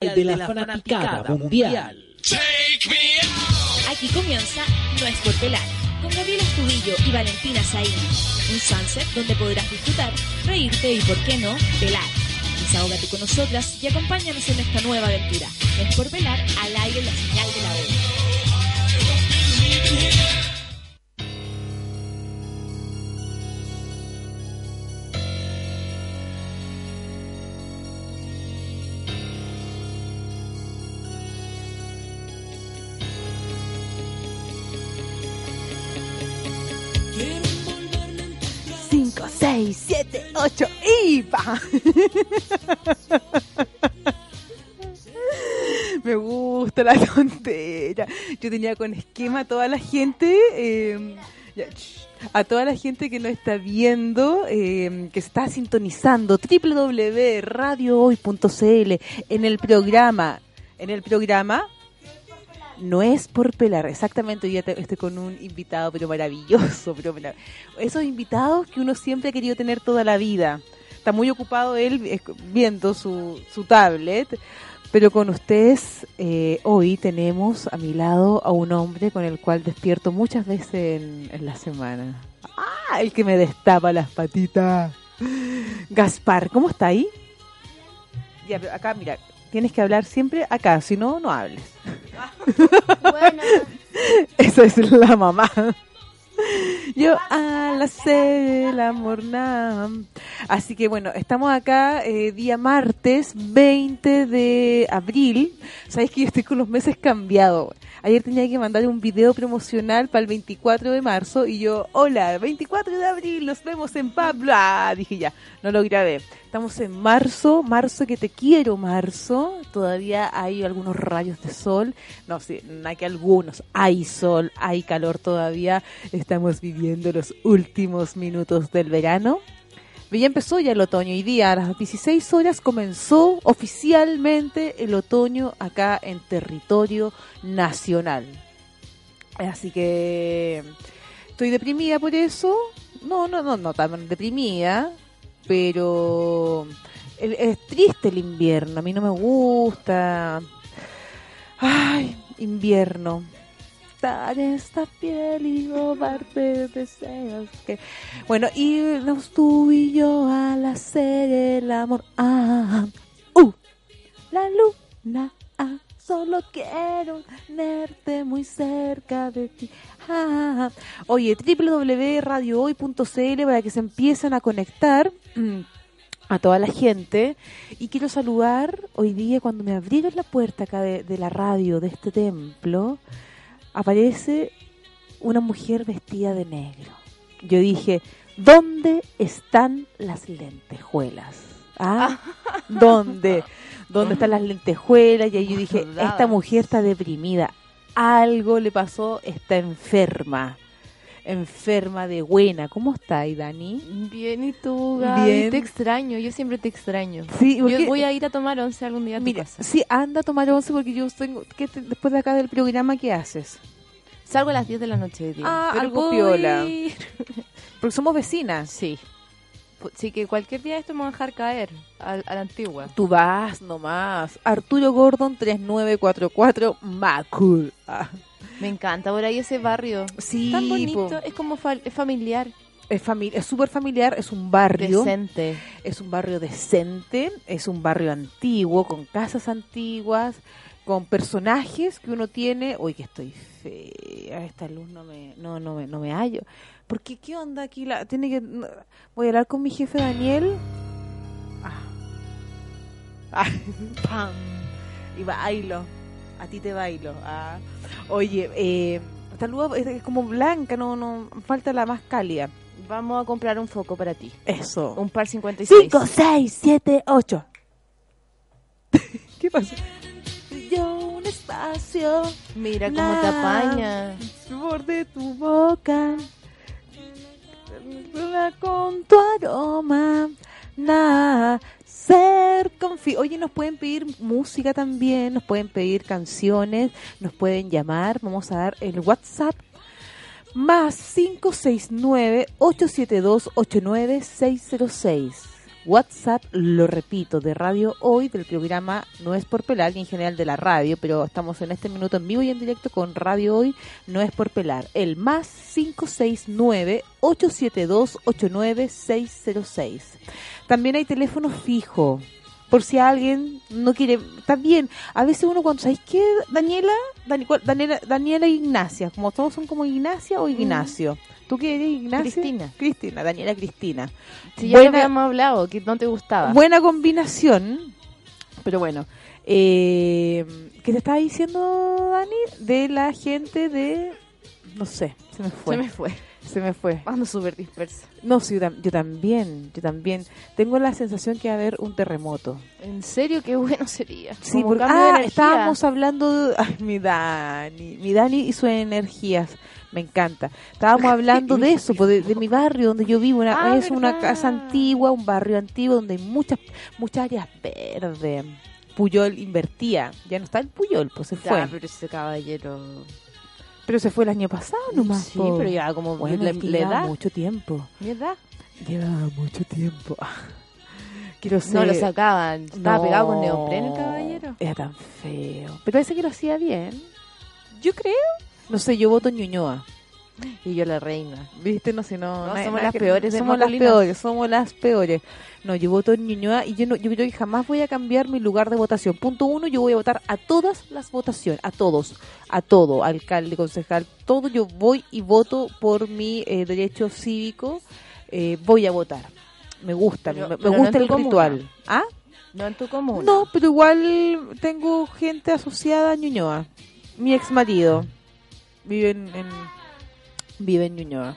de la fanaticada mundial. Aquí comienza No es por pelar, con Gabriel Astudillo y Valentina Saín. Un sunset donde podrás disfrutar, reírte y, por qué no, pelar. Desahógate con nosotras y acompáñanos en esta nueva aventura. No es por pelar, al aire la señal de la hora. 7, 8 y pa. Me gusta la tontera. Yo tenía con esquema a toda la gente, eh, a toda la gente que nos está viendo, eh, que está sintonizando www.radiohoy.cl en el programa, en el programa no es por pelar, exactamente, hoy estoy con un invitado, pero maravilloso, pero esos invitados que uno siempre ha querido tener toda la vida. Está muy ocupado él viendo su, su tablet, pero con ustedes eh, hoy tenemos a mi lado a un hombre con el cual despierto muchas veces en, la semana. ¡Ah! El que me destapa las patitas. Gaspar, ¿cómo está ahí? Ya, acá, mira, tienes que hablar siempre acá, si no, no hables. Bueno. Esa es la mamá. Yo a la el amor Así que bueno, estamos acá eh, día martes 20 de abril. Sabes que yo estoy con los meses cambiados. Ayer tenía que mandar un video promocional para el 24 de marzo y yo, hola, 24 de abril, nos vemos en Pablo. Ah, dije ya, no lo grabé. Estamos en marzo, marzo que te quiero, marzo. Todavía hay algunos rayos de sol. No, sí, no hay que algunos. Hay sol, hay calor todavía. Estamos viviendo los últimos minutos del verano. Ya empezó ya el otoño. y día a las 16 horas comenzó oficialmente el otoño acá en territorio nacional. Así que estoy deprimida por eso. No, no, no, no tan deprimida, pero es triste el invierno. A mí no me gusta. Ay, invierno esta piel y robarte deseos. Que... Bueno, irnos tú y yo al hacer el amor. Ah, uh, la luna. Ah, solo quiero tenerte muy cerca de ti. Ah, oye, www.radiohoy.cl para que se empiecen a conectar mm, a toda la gente y quiero saludar hoy día cuando me abrieron la puerta acá de la radio de este templo aparece una mujer vestida de negro. Yo dije, ¿dónde están las lentejuelas? ¿Ah? ¿Dónde? ¿Dónde están las lentejuelas? Y ahí yo dije, esta mujer está deprimida. Algo le pasó, está enferma. Enferma de buena. ¿Cómo está ahí, Dani? Bien, ¿y tú, Bien. Te extraño, yo siempre te extraño. Sí, yo voy a ir a tomar once algún día a tu casa. Sí, anda a tomar once porque yo tengo... que después de acá del programa, ¿qué haces? Salgo a las 10 de la noche. Ah, algo piola. Porque somos vecinas. Sí. Sí, que cualquier día esto me va a dejar caer a, la antigua. Tú vas nomás. Arturo Gordon 3944 Macul. Ah. Me encanta por ahí ese barrio. Sí. Tan bonito, es como es familiar. Es es súper familiar, es un barrio decente. Es un barrio decente, es un barrio antiguo con casas antiguas, con personajes que uno tiene, uy que estoy fea, esta luz no me no no me no me hallo. Porque qué onda aquí la tiene que voy a hablar con mi jefe Daniel. Ah. ah pam. Y bailo. A ti te bailo. Ah. Oye, eh esta luz es como blanca, no no falta la más cálida. Vamos a comprar un foco para ti. Eso. Un par 56. 5 6 7 8. ¿Qué pasó? un espacio. Mira cómo te apaña. Por de tu boca. Con tu aroma. Nada. Ser Oye, nos pueden pedir música también, nos pueden pedir canciones, nos pueden llamar. Vamos a dar el WhatsApp más 569-872-89606. WhatsApp, lo repito, de Radio Hoy, del programa No es por pelar, y en general de la radio, pero estamos en este minuto en vivo y en directo con Radio Hoy, No es por pelar. El más 569-872-89606. También hay teléfono fijo, por si alguien no quiere, también, a veces uno cuando, ¿sabéis qué? Daniela? Daniela, Daniela e Ignacia, como todos son como Ignacia o Ignacio. ¿Tú qué eres, Ignacia? Cristina. Cristina, Daniela Cristina. Si ya Buena- habíamos hablado, que no te gustaba. Buena combinación, pero bueno. Eh, ¿Qué te estaba diciendo, Dani? De la gente de... No sé, se me fue. Se me fue. Se me fue. Ando súper dispersa. No, sí, yo, tam- yo también, yo también. Tengo la sensación que va a haber un terremoto. En serio, qué bueno sería. Sí, porque ah, estábamos hablando de ay, mi Dani, mi Dani y sus energías, me encanta. Estábamos hablando de eso, pues, de, de mi barrio donde yo vivo, una, Ah, es una casa antigua, un barrio antiguo donde hay muchas muchas áreas verdes. Puyol invertía, ya no está el Puyol, pues se Ya, fue. pero ese caballero... Pero se fue el año pasado nomás. Sí, po. pero ya como bueno, le, lleva da. mucho tiempo. ¿Mi edad? Lleva mucho tiempo. Quiero ser No lo sacaban. Estaba No, pegado con neopren el caballero. Era tan feo. Pero parece que lo hacía bien. Yo creo. No sé, yo voto Ñuñoa. Y yo la reina. ¿Viste? No sé, no. Somos las peores Somos las peores, somos las peores. No, yo voto en Ñuñoa y yo, no, yo creo que jamás voy a cambiar mi lugar de votación. Punto uno, yo voy a votar a todas las votaciones, a todos, a todo, alcalde, concejal, todo. Yo voy y voto por mi eh, derecho cívico. eh, voy a votar. Me gusta, Pero- me, pero gusta el comuna. ritual. ¿Ah? No en tu comuna. No, pero igual tengo gente asociada a Ñuñoa. Mi ex marido vive en, en- vive en Ñuñoa.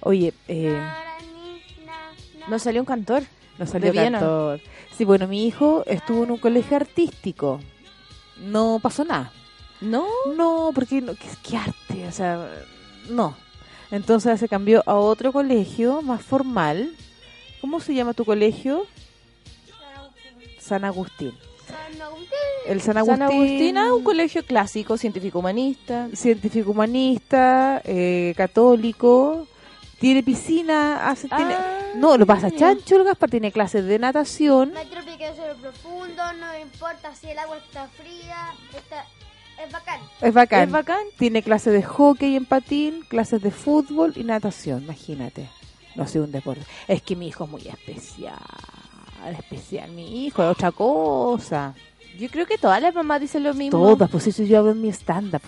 Oye, eh, No salió un cantor. no salió Viena. cantor. Sí, bueno, mi hijo estuvo en un colegio artístico. No pasó nada. No. No, porque no, ¿qué, qué arte? O sea, no. Entonces se cambió a otro colegio más formal. ¿Cómo se llama tu colegio? San Agustín. El San Agustín. San Agustina, un colegio clásico, científico humanista. científico humanista, eh, católico, tiene piscina, hace, tiene- Ah, no, lo pasa chancho el Gaspar, tiene clases de natación, No hay trópico sobre profundo, no importa si el agua está fría, está, es bacán. es bacán. Es bacán. Tiene clases de hockey en patín, clases de fútbol y natación, imagínate. No sé, un deporte. Es que mi hijo es muy especial, especial, mi hijo, es otra cosa. Yo creo que todas las mamás dicen lo mismo. Todas, pues eso yo hablo en mi stand-up.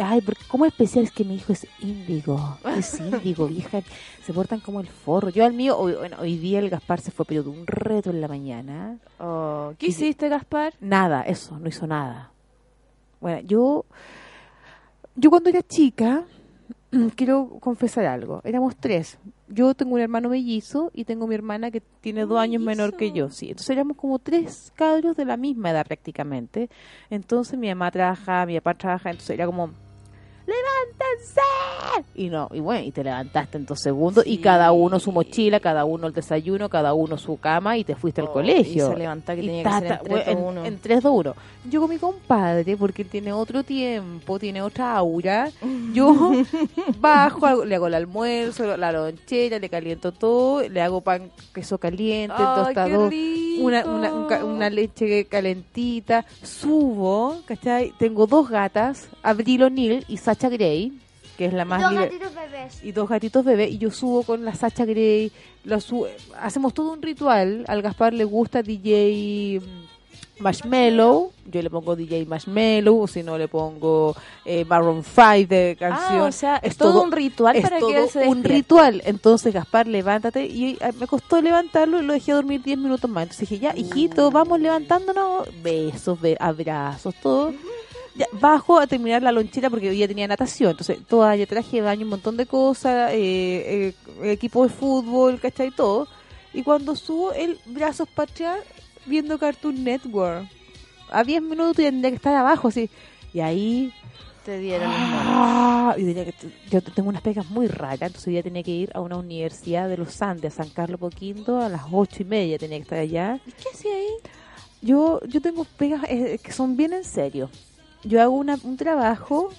Ay, porque ¿cómo especial es que mi hijo es índigo? Es índigo, hija. Se portan como el forro. Yo al mío, hoy, bueno, hoy día el Gaspar se fue, pero de un reto en la mañana. Oh, ¿Qué Y- hiciste, Gaspar? Nada, eso, no hizo nada. Bueno, yo, yo cuando era chica, quiero confesar algo. Éramos tres. Yo tengo un hermano mellizo y tengo mi hermana que tiene dos años menor que yo. Sí, entonces éramos como tres cabros de la misma edad prácticamente. Entonces mi mamá trabaja, mi papá trabaja, entonces era como ¡Levántense! Y no, y bueno, y te levantaste en dos segundos y cada uno su mochila, cada uno el desayuno, cada uno su cama y te fuiste al Oh, colegio. y se levantaba que Y tenía que ser en tata, tres, bueno, dos, en- uno. en 3, 2, 1. Yo con mi compadre, porque él tiene otro tiempo, tiene otra aura, yo bajo, le hago el almuerzo, la lonchera, le caliento todo, le hago pan, queso caliente, qué tostado, una, una, un ca- una leche calentita, subo, ¿cachai? Tengo dos gatas, Abril O'Neill y Sacha Gray, que es la más Dos liber- gatitos bebés. y dos gatitos bebés y yo subo con la Sacha Grey, subo, hacemos todo un ritual, al Gaspar le gusta DJ Marshmello, yo le pongo DJ Marshmello, o si no le pongo eh, Maroon 5 de canción. Ah, o sea, es todo un ritual es para que todo él se un ritual. Entonces, Gaspar, levántate. Y eh, me costó levantarlo y lo dejé dormir 10 minutos más. Entonces dije, ya, hijito, vamos levantándonos. Besos, be- abrazos, todo. Ya, bajo a terminar la lonchera porque hoy día tenía natación. Entonces, toalla, traje de baño, un montón de cosas, eh, eh, equipo de fútbol, ¿cachai? Todo. Y cuando subo el brazos para atrás, viendo Cartoon Network. A 10 minutos tendría que estar abajo, así. Y ahí Te dieron. Ah, y que- yo tengo unas pegas muy raras, entonces ya tenía que ir a una universidad de los Andes, a San Carlos Poquinto, a las ocho y media tenía que estar allá. ¿Y qué hacía ahí? Yo yo tengo pegas eh, que son bien en serio. Yo hago una, un trabajo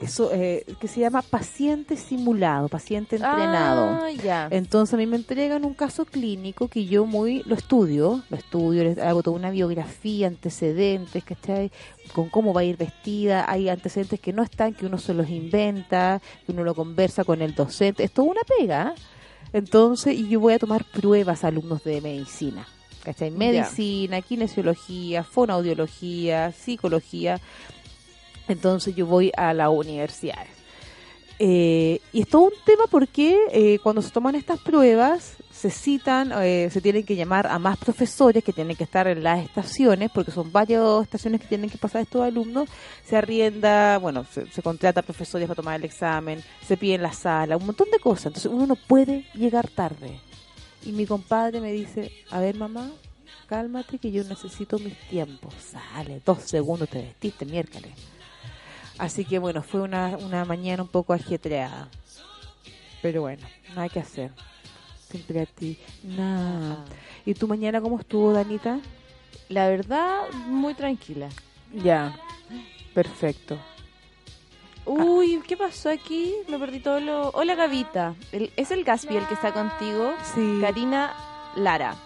eso eh, que se llama paciente simulado, paciente entrenado. Ah, ya. Entonces a mí me entregan un caso clínico que yo muy lo estudio, lo estudio, les hago toda una biografía, antecedentes, ¿cachai? Con cómo va a ir vestida, hay antecedentes que no están, que uno se los inventa, que uno lo conversa con el docente, es toda una pega. Entonces, y yo voy a tomar pruebas a alumnos de medicina, ¿cachai? Medicina, kinesiología, fonoaudiología, psicología. Entonces yo voy a la universidad. Eh, y es todo un tema porque eh, cuando se toman estas pruebas se citan, eh, se tienen que llamar a más profesores que tienen que estar en las estaciones, porque son varias estaciones que tienen que pasar estos alumnos, se arrienda, bueno, se, se contrata profesores para tomar el examen, se pide en la sala, un montón de cosas, entonces uno no puede llegar tarde. Y mi compadre me dice, a ver mamá, cálmate que yo necesito mis tiempos. Sale, dos segundos te vestiste, miércoles. Así que bueno, fue una, una mañana un poco ajetreada. Pero bueno, nada que hacer. Siempre a ti. Nada. ¿Y tu mañana cómo estuvo, Danita? La verdad, muy tranquila. Ya. Perfecto. Uy, ¿qué pasó aquí? Me perdí todo lo... Hola, Gavita. El- ¿Es el Gaspi el que está contigo? Sí. Karina Lara.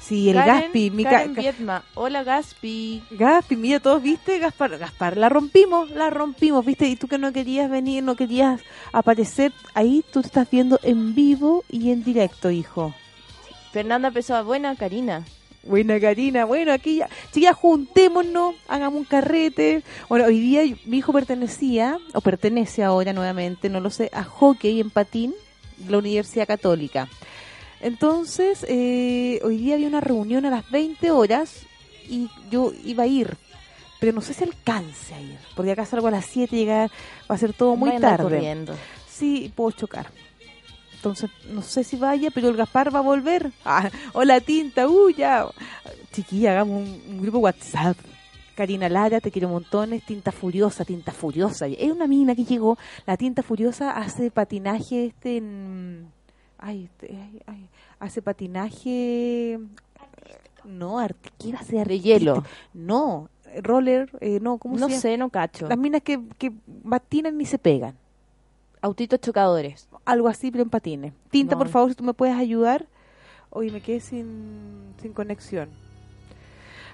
Sí, el Karen- Gaspi. Mi Karen ca-. Hola, Gaspi. Gaspi, mira, todos viste, Gaspar, Gaspar, la rompimos, la rompimos, viste, y tú que no querías venir, no querías aparecer, ahí tú te estás viendo en vivo y en directo, hijo. Fernanda Pessoa. Buena, Karina. Buena Karina, bueno, aquí ya, chiquillas, juntémonos, hagamos un carrete. Bueno, hoy día mi hijo pertenecía, o pertenece ahora nuevamente, no lo sé, a hockey en patín de la Universidad Católica. Entonces, eh, hoy día había una reunión a las 20 horas y yo iba a ir, pero no sé si alcance a ir, porque acá salgo a las 7 y llegar va a ser todo muy tarde. corriendo. Sí, puedo chocar. Entonces, no sé si vaya, pero el Gaspar va a volver. Ah, hola, Tinta, uy, ya. Chiquilla, hagamos un, un grupo WhatsApp. Karina Lara, te quiero montones. Tinta Furiosa, Tinta Furiosa. Es una mina que llegó. La Tinta Furiosa hace patinaje este en... Ay, este, ay, ay, hace patinaje... No, art- ¿qué iba a ser? De hielo. No, roller, eh, no, ¿cómo No se llama? sé, no cacho. Las minas que, que patinan y se pegan Autitos chocadores. algo así, pero en patines. Tinta, No. por favor, si tú me puedes ayudar. Oye, me quedé sin, sin conexión.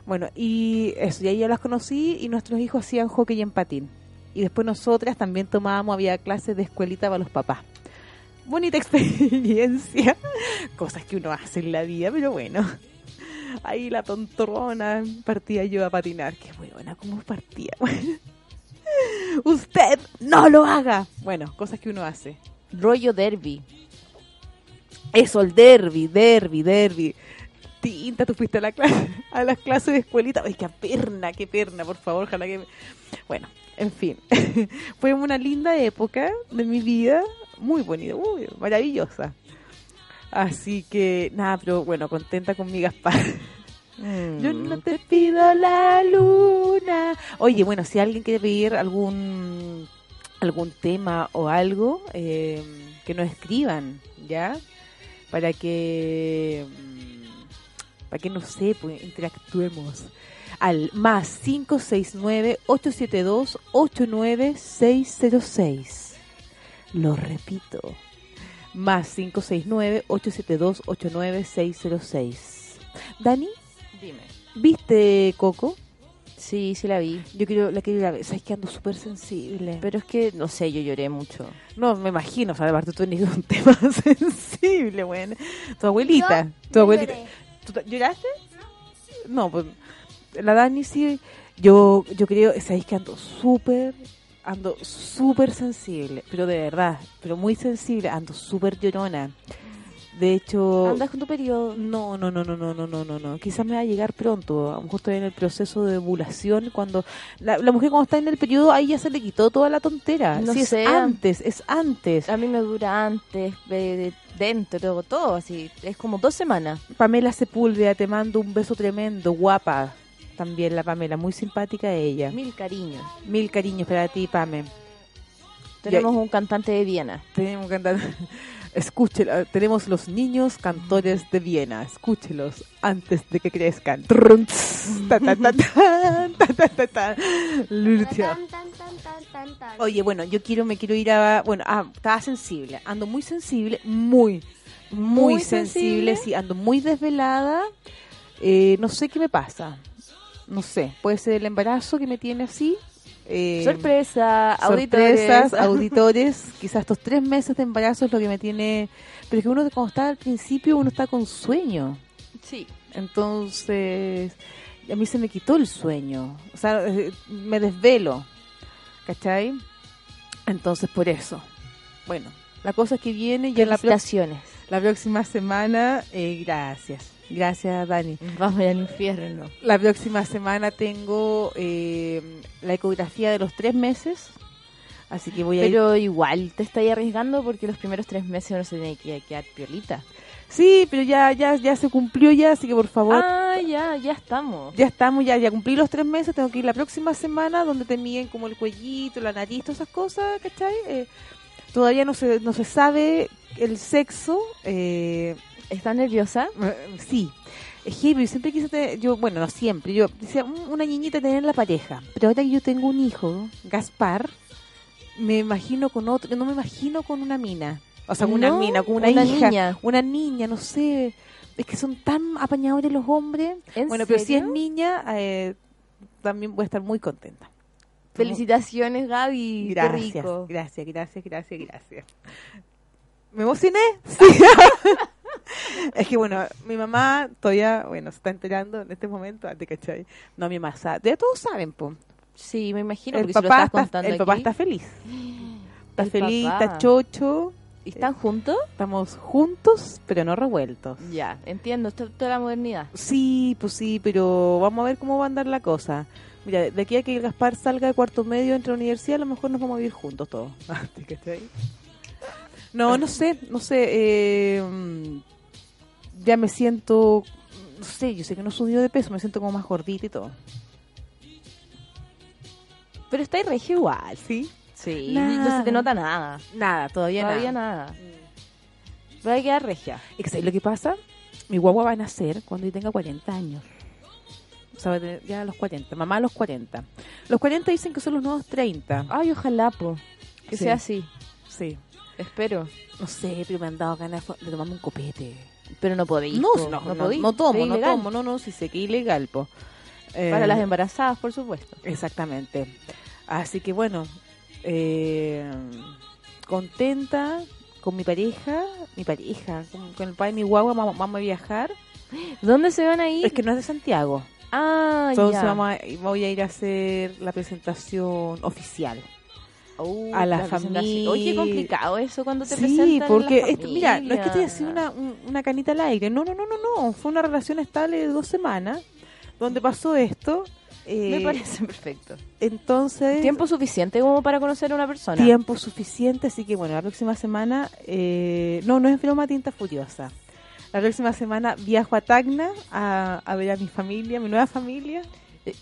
Bueno, y eso, y ahí ya las conocí y nuestros hijos hacían hockey en patín. Y después nosotras también tomábamos, había clases de escuelita para los papás. Bonita experiencia, cosas que uno hace en la vida, pero bueno. Ahí la tontorrona partía yo a patinar. Qué buena, cómo partía. Usted no lo haga. Bueno, cosas que uno hace. Rollo derby. Eso, el derby, derby, derby. Tinta, tú fuiste a la clase, a las clases de escuelita. Ay, qué perna, qué perna, por favor, ojalá que... Bueno, en fin. Fue una linda época de mi vida, muy bonita, muy maravillosa. Así que, nada, pero bueno, contenta con mi Gaspar. Yo no te pido la luna. Oye, bueno, si alguien quiere pedir algún algún tema o algo, eh, que nos escriban, ¿ya? Para que, mm, para que no sé, pues interactuemos. Al más 569-872-89606. Lo repito. Más 569-872-89606. Dani, Dime. ¿viste Coco? Sí, sí la vi. Yo quiero, la quiero ir a ver. Sabes que ando súper sensible. Pero es que, no sé, yo lloré mucho. No, me imagino, o sea, aparte tú eres un tema sensible, bueno. Tu abuelita, Yo tu abuelita. ¿Tú lloraste? No, pues la Dani sí. Yo, yo creo, sabéis que ando súper, ando súper sensible, pero de verdad, pero muy sensible, ando súper llorona. De hecho, Andas con tu periodo. no, no, no, no, no, no, no, no, no. Quizás me va a llegar pronto. A lo mejor estoy en el proceso de ovulación. Cuando la, la mujer cuando está en el periodo, ahí ya se le quitó toda la tontera. No Si sé. es antes, es antes. A mí me dura antes, de, de- dentro, todo así. Es como dos semanas. Pamela Sepúlveda, te mando un beso tremendo, guapa. También la Pamela, muy simpática ella. Mil cariños. Mil cariños para ti, Pame. Tenemos un cantante de Viena. Tenemos que andar. Escúchelo, tenemos los niños cantores de Viena. Escúchelos antes de que crezcan. Oye, bueno, yo quiero, me quiero ir a, bueno, ah, estaba sensible, ando muy sensible, muy, muy, Muy sensible, sensible. sí, ando muy desvelada, eh, no sé qué me pasa, no sé, puede ser el embarazo que me tiene así, eh, Sorpresa, sorpresas, auditores. auditores, quizás estos tres meses de embarazo es lo que me tiene, pero es que uno cuando está al principio uno está con sueño, Sí. entonces a mí se me quitó el sueño, o sea, eh, me desvelo, ¿cachai? Entonces por eso, bueno, la cosa es que viene ya la, pro- Felicitaciones. la próxima semana, eh, gracias, gracias Dani. Vamos al infierno. La próxima semana tengo eh, la ecografía de los tres meses, así que voy a ir Pero igual te estáis arriesgando porque los primeros tres meses uno se tiene que quedar piolita. Sí, pero ya, ya, ya se cumplió ya, así que por favor, Ah, ya, ya estamos. ya estamos, ya, ya cumplí los tres meses, tengo que ir la próxima semana donde te miden como el cuellito, la nariz, todas esas cosas, ¿cachai? Eh, todavía no se, no se sabe el sexo, eh, ¿Estás nerviosa? eh, sí. Es siempre quise tener, yo, bueno, no siempre, yo decía, "Mm, una niñita tener en la pareja, pero ahora que yo tengo un hijo, Gaspar, me imagino con otro, no me imagino con una mina, o sea, con una mina, con una, una hija, niña. una niña, no sé, es que son tan apañadores los hombres. ¿En Bueno, pero si es niña, eh, también voy a estar muy contenta. Felicitaciones, Gaby. Qué Gracias, rico. gracias, gracias, gracias, gracias. ¿Me emocioné? Sí. es que bueno, mi mamá todavía, bueno, se está enterando en este momento, ¿te cachai? No, mi mamá sabe, ya todos saben, po. Sí, me imagino, El porque si lo papá, estás está, contando el papá está feliz. Está El feliz, papá. está chocho, ¿Y ¿Están juntos? estamos juntos, pero no revueltos. Ya, entiendo, esto toda la modernidad. Sí, pues sí, pero vamos a ver cómo va a andar la cosa. Mira, de aquí a que Gaspar salga de cuarto medio entre la universidad, a lo mejor nos vamos a vivir juntos todos. ¿Te cachai? No, no sé, no sé. eh, mm, ya me siento, no sé, yo sé que no subió de peso, me siento como más gordita y todo. Pero está regio igual. ¿Sí? Sí, Nada. no se te nota nada. Nada, todavía, Todavía nada. nada. Va a quedar regia. ¿Y que lo que pasa? Mi guagua va a nacer cuando yo tenga 40 años. O sea, ya a los 40. Mamá a los 40. Los 40 dicen que son los nuevos 30. Ay, ojalá, po. Que Sí. sea así. Sí. Espero. No sé, pero me han dado ganas de tomarme un copete. Pero no podéis. No, po. no, no, no tomo, no tomo, no, no, si sé que ilegal, po. Eh, Para las embarazadas, por supuesto. Exactamente. Así que bueno, eh, contenta con mi pareja, mi pareja, con, con el padre de mi guagua, vamos, vamos a viajar. ¿Dónde se van a ir? Es que no es de Santiago. Ah, Entonces ya. vamos a, voy a ir a hacer la presentación oficial. Uh, a la familia. Oye, qué complicado eso cuando te Sí, presentan porque en la esto- mira, no es que estoy haciendo una, un- una canita al aire. No, no, no, no, no. Fue una relación estable de dos semanas donde pasó esto. Me eh, parece perfecto. Entonces, Tiempo suficiente como para conocer a una persona. tiempo suficiente, así que bueno, la próxima semana, eh, no, no es broma tinta furiosa. La próxima semana viajo a Tacna a, a ver a mi familia, mi nueva familia.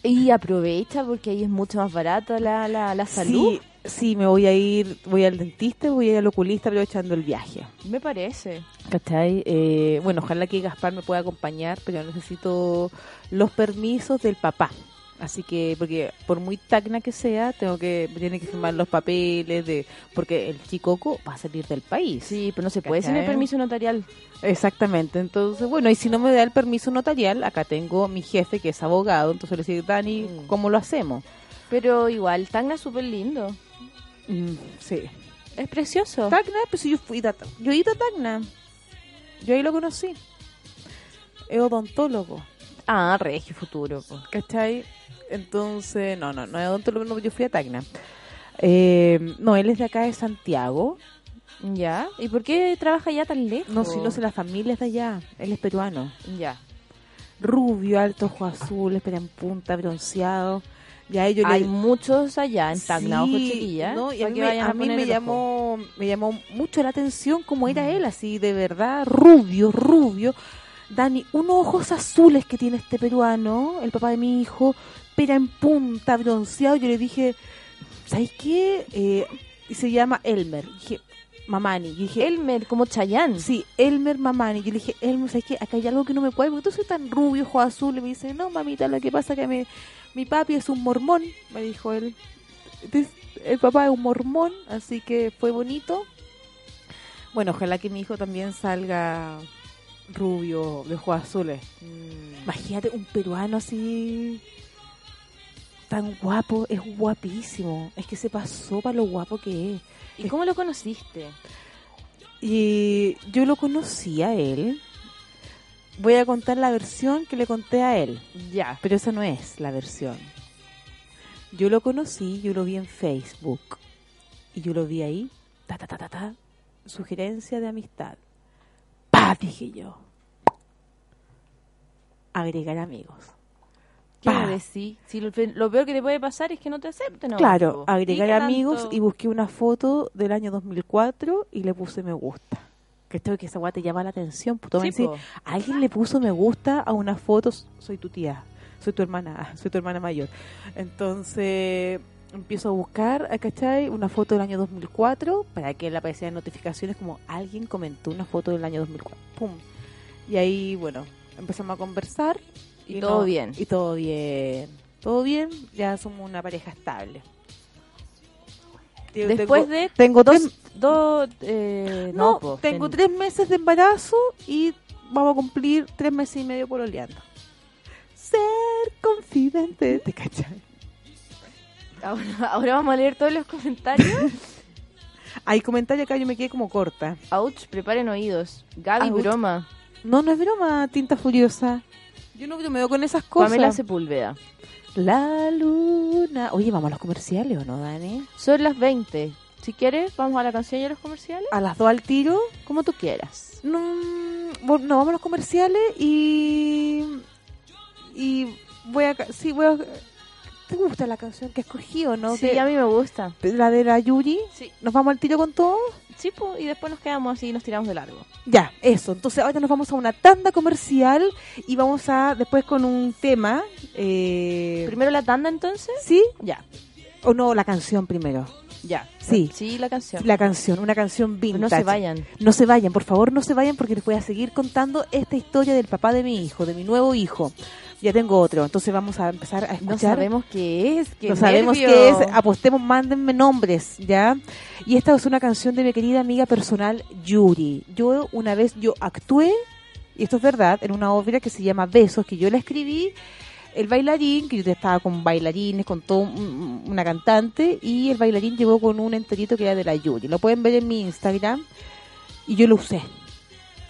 Y aprovecha porque ahí es mucho más barata la, la, la salud. Sí, sí, me voy a ir, voy al dentista, voy a ir al oculista aprovechando el viaje. Me parece. ¿Cachai? Eh, bueno, ojalá que Gaspar me pueda acompañar, pero necesito los permisos del papá. Así que, porque por muy tacna que sea, tengo que, tiene que firmar los papeles de, porque el chicoco va a salir del país. Sí, pero no se puede sin el permiso notarial. Exactamente. Entonces, bueno, y si no me da el permiso notarial, acá tengo mi jefe que es abogado, entonces le digo, Dani, Mm. ¿cómo lo hacemos? Pero igual, Tacna es súper lindo. Mm, sí. Es precioso. Tacna, pues yo fui a, yo he ido a Tacna. Yo ahí lo conocí. Es odontólogo. Ah, Regio Futuro. po. ¿Cachai? Entonces, no, no, no es odontólogo, no, yo fui a Tacna. Eh, no, él es de acá de Santiago. ¿Ya? ¿Y por qué trabaja ya tan lejos? No, si no sé, la familia es de allá. Él es peruano. Ya. Rubio, alto, ojo azul, espera en punta, bronceado. Ya ellos Hay le... muchos allá en Tacna, ojo Sí, chiquilla. no, y a mí, me- a mí poner me llamó me llamó mucho la atención cómo era él así de verdad rubio rubio Dani unos ojos azules que tiene este peruano el papá de mi hijo pera en punta bronceado yo le dije ¿sabes qué? Eh, y se llama Elmer dije Mamani. Yo dije, Elmer, como Chayanne. Sí, Elmer Mamani. Yo le dije, Elmer, ¿sabes qué? Acá hay algo que no me cuadra, porque tú soy tan rubio, ojo azul. Y me dice, no, mamita, lo que pasa es que me- mi papi es un mormón, me dijo él. El papá es un mormón, así que fue bonito. Bueno, ojalá que mi hijo también salga rubio, de ojos azules. Mm. Imagínate un peruano así tan guapo, es guapísimo. Es que se pasó para lo guapo que es. ¿Y cómo lo conociste? Y yo lo conocí a él. Voy a contar la versión que le conté a él, Ya. pero esa no es la versión. Yo lo conocí, yo lo vi en Facebook. Y yo lo vi ahí, ta ta ta ta ta, sugerencia de amistad. Pa, dije yo. Agregar amigos. Si lo, lo peor que te puede pasar es que no te acepten. Claro, ¿Y agregar amigos tanto? y busqué una foto del año 2004 y le puse me gusta. Que esto que esa guay te llama la atención. Puto, me Sí, po. alguien le puso me gusta a una foto, soy tu tía, soy tu hermana, soy tu hermana mayor. Entonces empiezo a buscar, ¿a ¿cachai? Una foto del año 2004 para que le aparecieran notificaciones como alguien comentó una foto del año 2004. Pum. Y ahí, bueno, empezamos a conversar. Y todo bien. Y todo bien. Todo bien, ya somos una pareja estable. Después tengo- de tengo dos, tres- dos, eh, no, po, tengo ten- tres meses de embarazo y vamos a cumplir tres meses y medio pololeando. Ser confidente, ¿te cachai? Ahora, ahora vamos a leer todos los comentarios. Hay comentarios acá, yo me quedé como corta. Ouch, preparen oídos. Gaby, Ouch. broma. No, no es broma, tinta furiosa. Yo no me veo con esas cosas. Pamela Sepúlveda. La luna. Oye, vamos a los comerciales o no, Dani? Son las 20. Si quieres, vamos a la canción y a los comerciales. A las dos al tiro. Como tú quieras. No, no, vamos a los comerciales y. Y voy a. Sí, voy a. ¿Te gusta la canción que escogí o no? Sí, De- a mí me gusta. La de la Yuri. Sí. ¿Nos vamos al tiro con todo? Sí, po, y después nos quedamos así y nos tiramos de largo. Ya, eso. Entonces ahora nos vamos a una tanda comercial y vamos a después con un tema. Eh, Primero la tanda entonces. ¿Sí? Ya, ¿O no? La canción primero. Ya. Sí. Sí, la canción. La canción, una canción vintage. no se vayan. No se vayan, por favor, no se vayan porque les voy a seguir contando esta historia del papá de mi hijo, de mi nuevo hijo. Ya tengo otro, entonces vamos a empezar a escuchar. No sabemos qué es. Qué no sabemos qué es. Apostemos, mándenme nombres, ¿ya? Y esta es una canción de mi querida amiga personal, Yuri. Yo una vez, yo actué, y esto es verdad, en una obra que se llama Besos, que yo la escribí. El bailarín, que yo estaba con bailarines, con todo un- una cantante, y el bailarín llegó con un enterito que era de la Yuri. Lo pueden ver en mi Instagram, y yo lo usé.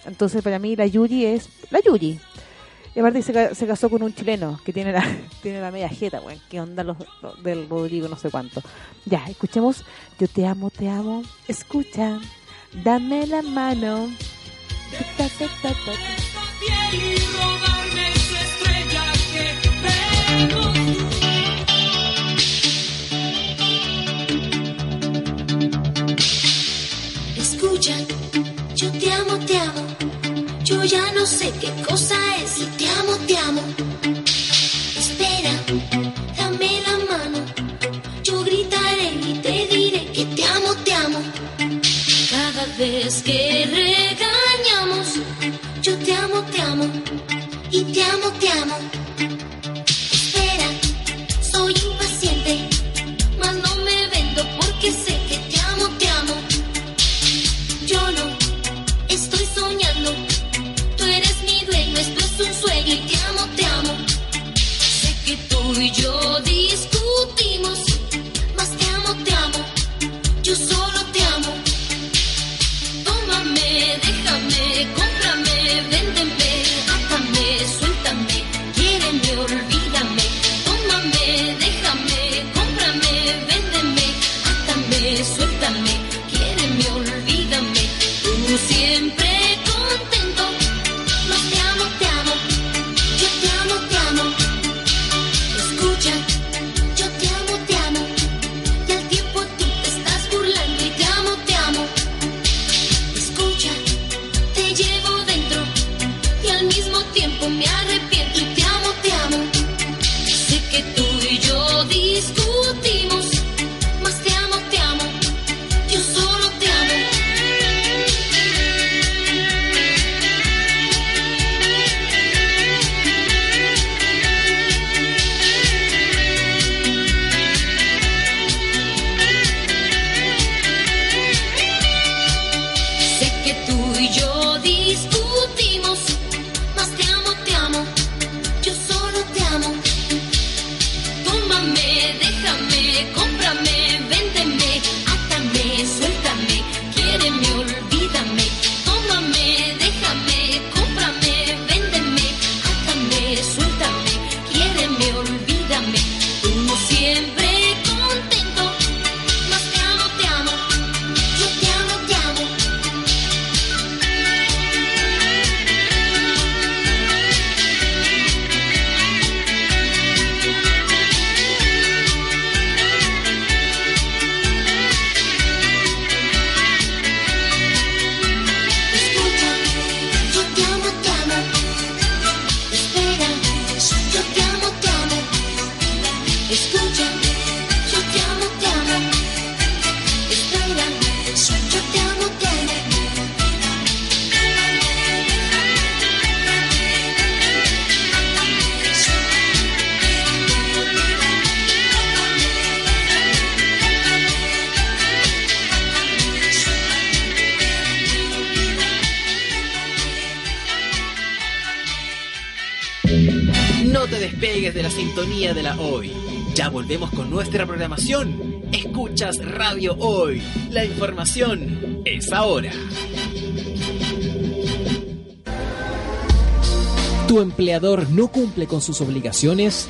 Entonces, para mí, la Yuri es la Yuri. Y aparte se, se casó con un chileno que tiene la, tiene la media jeta, güey. ¿Qué onda los, los del Rodrigo, no sé cuánto? Ya, escuchemos. Yo te amo, te amo. Escucha. Dame la mano. Ta, ta, ta, te amo, te amo. tú y yo discutimos, más te amo, te amo, yo solo te amo. Tómame, déjame. De la sintonía de la hoy. Ya volvemos con nuestra programación. Escuchas Radio Hoy. La información es ahora. ¿Tu empleador no cumple con sus obligaciones?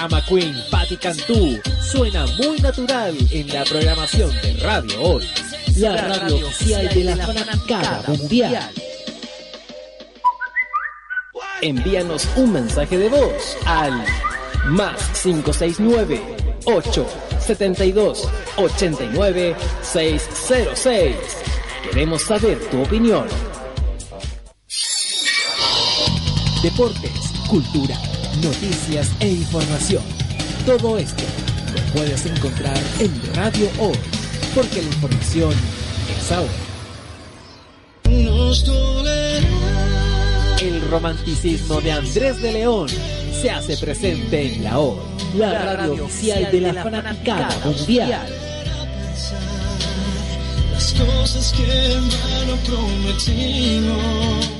Drama queen Patti Cantú suena muy natural en la programación de Radio Hoy, la radio oficial de la fanaticada mundial. Envíanos un mensaje de voz al más 569 872 89 606. Queremos saber tu opinión. Deportes, cultura, noticias e información. Todo esto lo puedes encontrar en Radio Hoy, porque la información es ahora. El romanticismo de Andrés de León se hace presente en la Hoy, la radio oficial de la fanaticada mundial. Las cosas que en vano prometimos.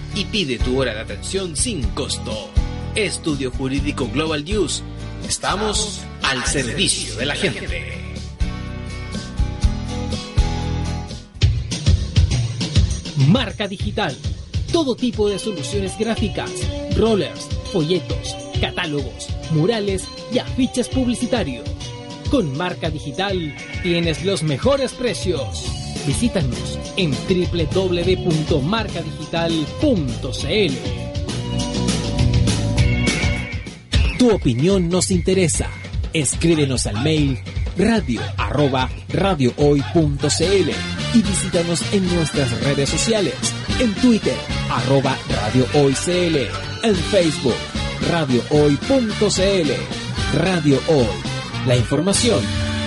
y pide tu hora de atención sin costo. Estudio Jurídico Global News. Estamos al servicio de la gente. Marca digital. Todo tipo de soluciones gráficas, rollers, folletos, catálogos, murales y afiches publicitarios. Con marca digital tienes los mejores precios. Visítanos en www.marcadigital.cl. Tu opinión nos interesa. Escríbenos al mail radio arroba radiohoy.cl y visítanos en nuestras redes sociales. En Twitter, arroba radiohoycl. En Facebook, radiohoy.cl. Radio Hoy. La información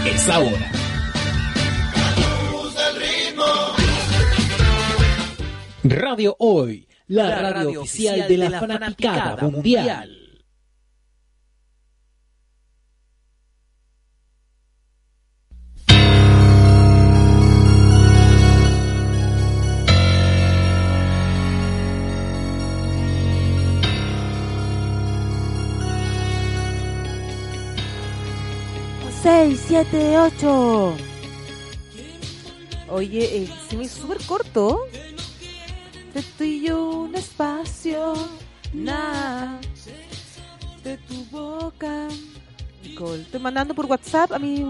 es ahora. Radio Hoy, la, radio, oficial de la, fanaticada mundial. Seis, siete, ocho. Oye, eh, se me hizo súper corto. De tú y yo un espacio, nada. De tu boca. Nicole, estoy mandando por WhatsApp a mí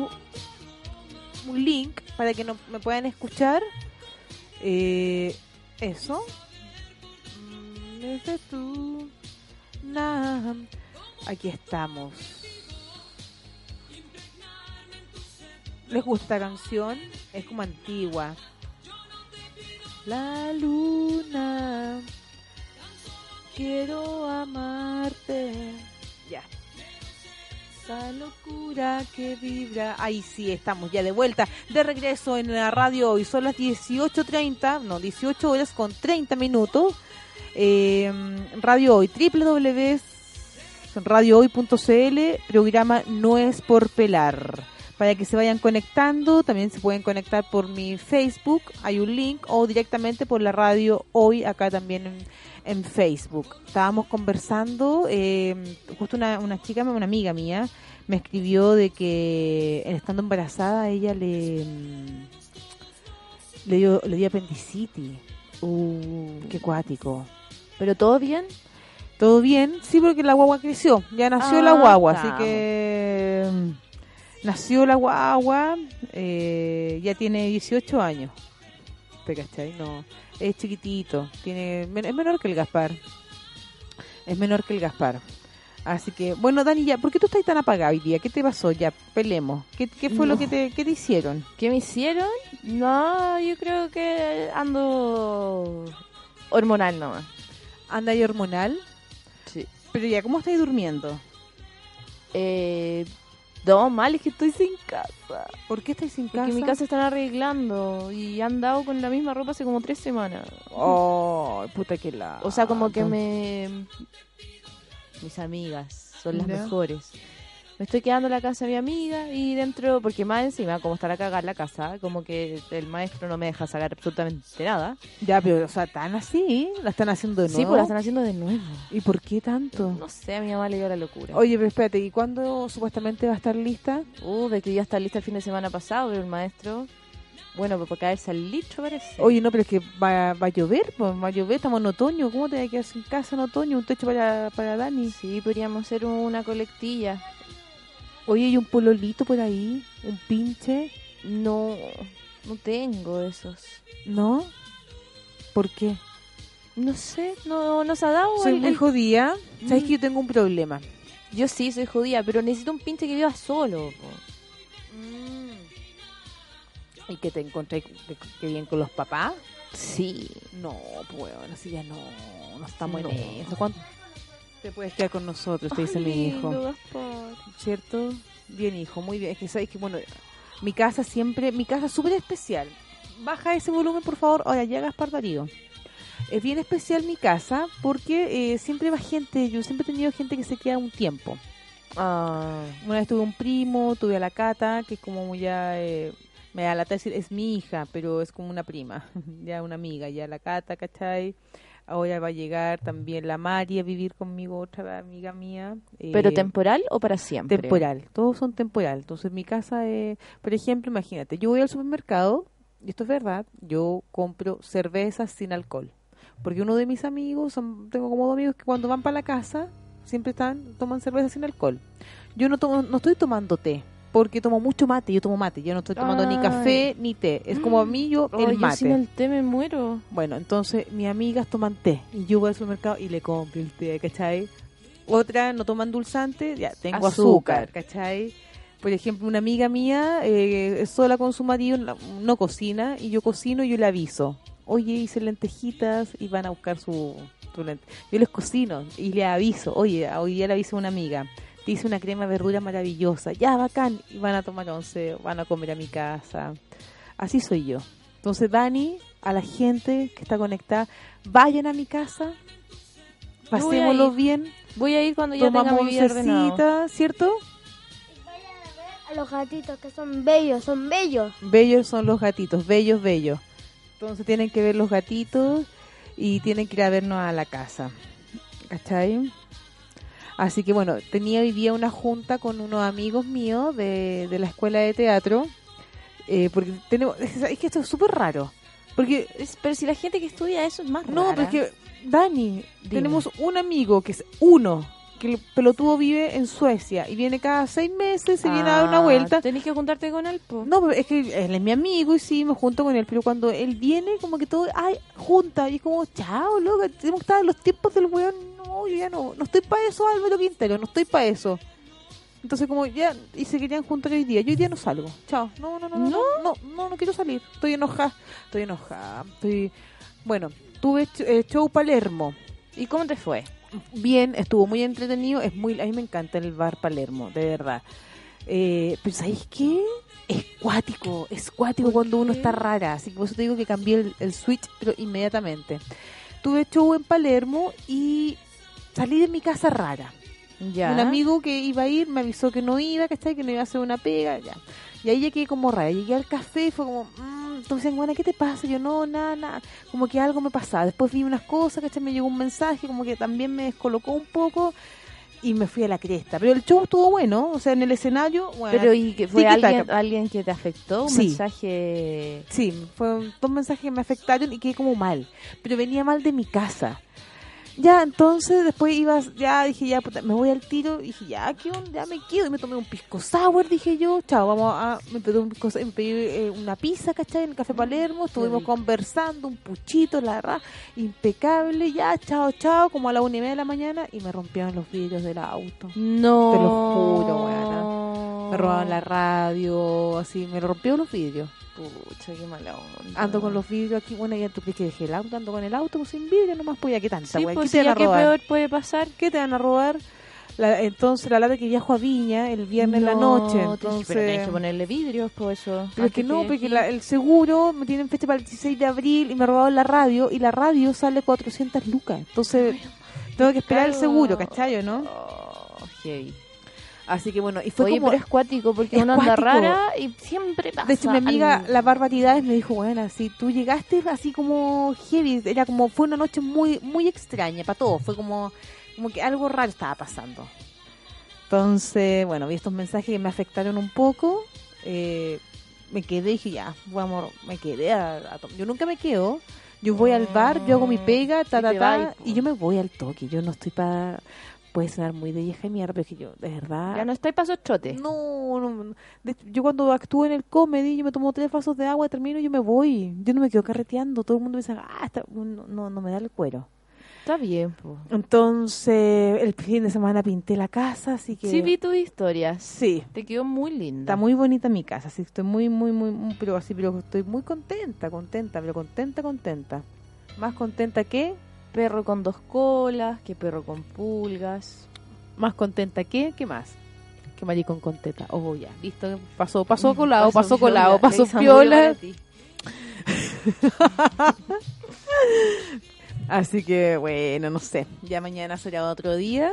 un link para que no, me puedan escuchar. Eh, eso. Mm, Desde tu. nada. Aquí estamos. ¿Les gusta esta canción? Es como antigua. La luna. Quiero amarte. Ya. Esa locura que vibra. Ahí sí, estamos ya de vuelta. De regreso en la radio hoy. Son las 18.30, no, 18 horas con 30 minutos. Eh, radio hoy, www radiohoy.cl, programa No es por pelar. Para que se vayan conectando, también se pueden conectar por mi Facebook, hay un link, o directamente por la radio hoy, acá también en, en Facebook. Estábamos conversando, eh, justo una, una chica, una amiga mía, me escribió de que estando embarazada ella le, mm, le, dio, le dio apendicitis. Uh, qué cuático. ¿Pero todo bien? ¿Todo bien? Sí, porque la guagua creció. Ya nació Ah, la guagua, así que mm, nació la guagua, eh, ya tiene 18 años. ¿Te cachai? No, es chiquitito, tiene es menor que el Gaspar. Es menor que el Gaspar. Así que, bueno, Dani, ya, ¿por qué tú estás tan apagado hoy día? ¿Qué te pasó? Ya, pelemos. ¿Qué, qué fue lo que te, qué te hicieron? ¿Qué me hicieron? No, yo creo que ando hormonal nomás. ¿Anda ahí hormonal? Sí. Pero ya, ¿cómo estáis durmiendo? Eh, no, mal, es que estoy sin casa. ¿Por qué estáis sin Porque casa? mi casa están arreglando y han dado con la misma ropa hace como tres semanas. Oh, puta que la. O sea, como que me... Mis amigas son las mejores. Me estoy quedando en la casa de mi amiga y dentro, porque más encima, como está la cagada en la casa, como que el maestro no me deja sacar absolutamente nada. Ya, pero, o sea, tan así, la están haciendo de nuevo. Sí, pues la están haciendo de nuevo. ¿Y por qué tanto? No sé, a mi mamá le dio la locura. Oye, pero espérate, ¿y cuándo supuestamente va a estar lista? Uh, de que ya está lista el fin de semana pasado, pero el maestro... Bueno, pues para caerse al litro parece. Oye, no, pero es que va, va a llover, pues va a llover, estamos en otoño. ¿Cómo te quedar sin casa en otoño? Un techo para, para Dani. Sí, podríamos hacer una colectilla. Oye, ¿y un pololito por ahí? ¿Un pinche? No, no tengo esos. ¿No? ¿Por qué? No sé, no nos ha dado Soy el- muy el- jodida. ¿Sabes Mm. que yo tengo un problema? Yo sí soy judía, pero necesito un pinche que viva solo. po. ¿Y que te encontré que, que bien con los papás? Sí. No, pues bueno, así ya no, no estamos No. en eso. ¿Cuánto te puedes quedar con nosotros? Te dice Ay, mi hijo. lindo. ¿Cierto? Bien, hijo, muy bien. Es que sabes que, bueno, mi casa siempre, mi casa es súper especial. Baja ese volumen, por favor. Ahora ya Gaspar Darío. Es bien especial mi casa porque eh, siempre va gente, yo siempre he tenido gente que se queda un tiempo. Ah, Una vez tuve un primo, tuve a la Cata, que es como ya, eh, me da lata decir, es mi hija, pero es como una prima, ya una amiga, ya la Cata, ¿cachai? Ahora va a llegar también la Mari a vivir conmigo, otra amiga mía. ¿Pero eh, temporal o para siempre? Temporal, todos son temporal. Entonces, mi casa, eh, por ejemplo, imagínate, yo voy al supermercado, y esto es verdad, yo compro cervezas sin alcohol. Porque uno de mis amigos, son, tengo como dos amigos que cuando van para la casa, siempre están, toman cerveza sin alcohol. Yo no, tomo, no estoy tomando té, porque tomo mucho mate, yo tomo mate, yo no estoy tomando ni café ni té. Es como a mí yo el yo mate. sin el té me muero. Bueno, entonces mis amigas toman té y yo voy al supermercado y le compro el té, ¿cachai? Otra no toman dulzante, ya tengo azúcar, Azúcar. ¿cachai? Por ejemplo, una amiga mía eh, sola con su marido, no, no cocina y yo cocino y yo le aviso. Oye, hice lentejitas y van a buscar su, su lente. Yo les cocino y le aviso. Oye, hoy día le aviso a una amiga. Te hice una crema de verdura maravillosa. Ya, bacán. Y van a tomar once, van a comer a mi casa. Así soy yo. Entonces, Dani, a la gente que está conectada, vayan a mi casa, pasémoslo bien, Voy a ir cuando ya tenga tomamos mi vida ¿cierto? Vayan a ver a los gatitos que son bellos, son bellos. Bellos son los gatitos, bellos, bellos. Entonces tienen que ver los gatitos y tienen que ir a vernos a la casa. ¿Cachai? Así que bueno, tenía hoy día una junta con unos amigos míos de, de la escuela de teatro. eh, porque tenemos, es que- es que esto es súper raro. Porque Es- Pero si la gente que estudia eso es más No, rara. pero es que, Dani, tenemos un amigo que es uno, que el pelotudo vive en Suecia y viene cada seis meses, se viene a dar una Ah, vuelta. Tenés que juntarte con él, po. No, pero es que él es mi amigo y sí, me junto con él, pero cuando él viene, como que todo, ay, junta, y es como, chao, loca, tenemos que estar en los tiempos del weón, no, yo ya no, no estoy para eso, Álvaro Quintero, no estoy para eso. Entonces como ya, y se querían juntar hoy día, yo hoy día no salgo, chao, no, no, no, no, no, no, no, no quiero salir, estoy enojada, estoy enojada, estoy, bueno, tuve eh, show Palermo, ¿Y cómo te fue? Bien, estuvo muy entretenido, es muy, a mí me encanta el bar Palermo, de verdad. Eh, pero ¿sabéis qué? Es cuático, es cuático cuando uno está rara, así que por eso te digo que cambié el, el switch, pero inmediatamente. Tuve show en Palermo y salí de mi casa rara. Ya. Un amigo que iba a ir me avisó que no iba, ¿cachai? Que no iba a hacer una pega, ya. Y ahí llegué como rara. Llegué al café y fue como, mmm, entonces, bueno, ¿qué te pasa? Yo, no, nada, nada. Como que algo me pasaba. Después vi unas cosas, ¿cachai? Me llegó un mensaje, como que también me descolocó un poco y me fui a la cresta. Pero el show estuvo bueno, o sea, en el escenario, bueno. Pero ¿y que fue alguien que te afectó? ¿Un Sí. mensaje? Sí, fueron dos mensajes que me afectaron y quedé como mal. Pero venía mal de mi casa. Ya, entonces después ibas, ya dije, ya, puta, me voy al tiro. Y dije, ya, ¿qué onda? Ya me quedo. Y me tomé un pisco sour, dije yo. Chao, vamos a. Me pedí, un pisco, me pedí eh, una pizza, ¿cachai? En el Café Palermo. Estuvimos conversando, un puchito, la verdad, impecable. Ya, chao, chao, como a la una y media de la mañana. Y me rompieron los vidrios del auto. No. Te lo juro, Me robaron la radio, así, me rompieron los vidrios. Pucha, qué mala onda. Ando con los vidrios aquí, bueno, ya tú crees que dejé el auto, ando con el auto pues, sin vidrio, nomás pues ya qué tanta, Sí, weá? pues ¿Qué te van a qué peor puede pasar. ¿Qué te van a robar? La- entonces, la lata que viajo a Viña el viernes en la No, noche, entonces... Pero tenés que ponerle vidrios, por eso. Pero es que no, porque la- el seguro me tienen fecha para el 16 de abril y me robaron la radio y la radio sale 400 lucas. Entonces, tengo que esperar el seguro, ¿cachai o no? Oh, heavy. Así que bueno, y fue Oye, como... pero es cuático porque Es uno anda cuático. rara y siempre pasa. De hecho, mi amiga, algo. la barbaridades, me dijo, bueno, si tú llegaste así como heavy, era como, fue una noche muy muy extraña para todos, fue como, como que algo raro estaba pasando. Entonces, bueno, vi estos mensajes que me afectaron un poco, eh, me quedé y dije, ya, vamos, me quedé a, a Yo nunca me quedo, yo voy al bar, yo hago mi pega, ta, ta, ta, y yo me voy al toque, yo no estoy para... Puede sonar muy de vieja mierda, pero es que yo, de verdad... Ya no estáis para esos trotes. No, no. De- yo cuando actúo en el comedy, yo me tomo tres vasos de agua, termino y yo me voy. Yo no me quedo carreteando. Todo el mundo me dice, ah, está- no, no, no me da el cuero. Está bien, po. Entonces, el fin de semana pinté la casa, así que... Sí, vi tus historias. Sí, Te quedó muy linda. está muy bonita mi casa, así estoy muy, muy, muy, muy- pero así, pero estoy muy contenta, contenta, pero contenta, contenta. Más contenta que, Perro con dos colas, que perro con pulgas. más contenta que, ¿qué más? Que maricón con teta. Oh, ya, listo, pasó, pasó colado, pasó, piola, colado, pasó piola. Así que bueno, no sé. Ya mañana será otro día.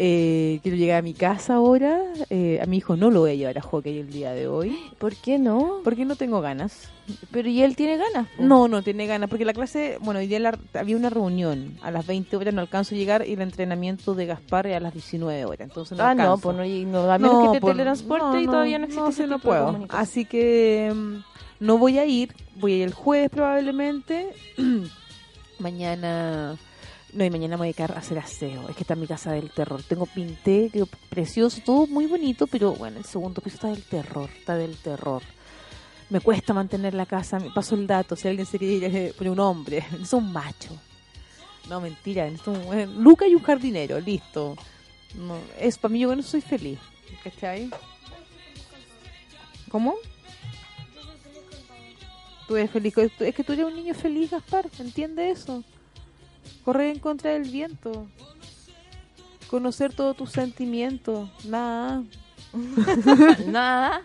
Eh, quiero llegar a mi casa ahora. Eh, a mi hijo no lo voy a llevar a hockey el día de hoy. ¿Por qué no? Porque no tengo ganas. Pero ¿y él tiene ganas? po? No, no tiene ganas. Porque la clase, bueno, hoy día la- había una reunión. A las 20 horas no alcanzo a llegar y el entrenamiento de Gaspar es a las 19 horas. Entonces no ah, no, alcanzo. pues no, no, a menos que te por- teletransporte y todavía no existe No, ese no tipo puedo. Así que mm, no voy a ir. Voy a ir el jueves probablemente. mañana... No, y mañana me voy a quedar a hacer aseo. Es que está mi casa del terror. Tengo pinté, quedó precioso, todo muy bonito, pero bueno, el segundo piso está del terror, está del terror. Me cuesta mantener la casa. Me paso el dato, si alguien se quiere un hombre, es un macho. No, mentira, es un Luca y un jardinero, listo. No, es para mí yo no soy feliz. ¿Cachai? ¿Cómo? Tú eres feliz. Es que tú eres un niño feliz, Gaspar. ¿Entiende eso? Correr en contra del viento. Conocer todos tus sentimientos. Nada. Nada.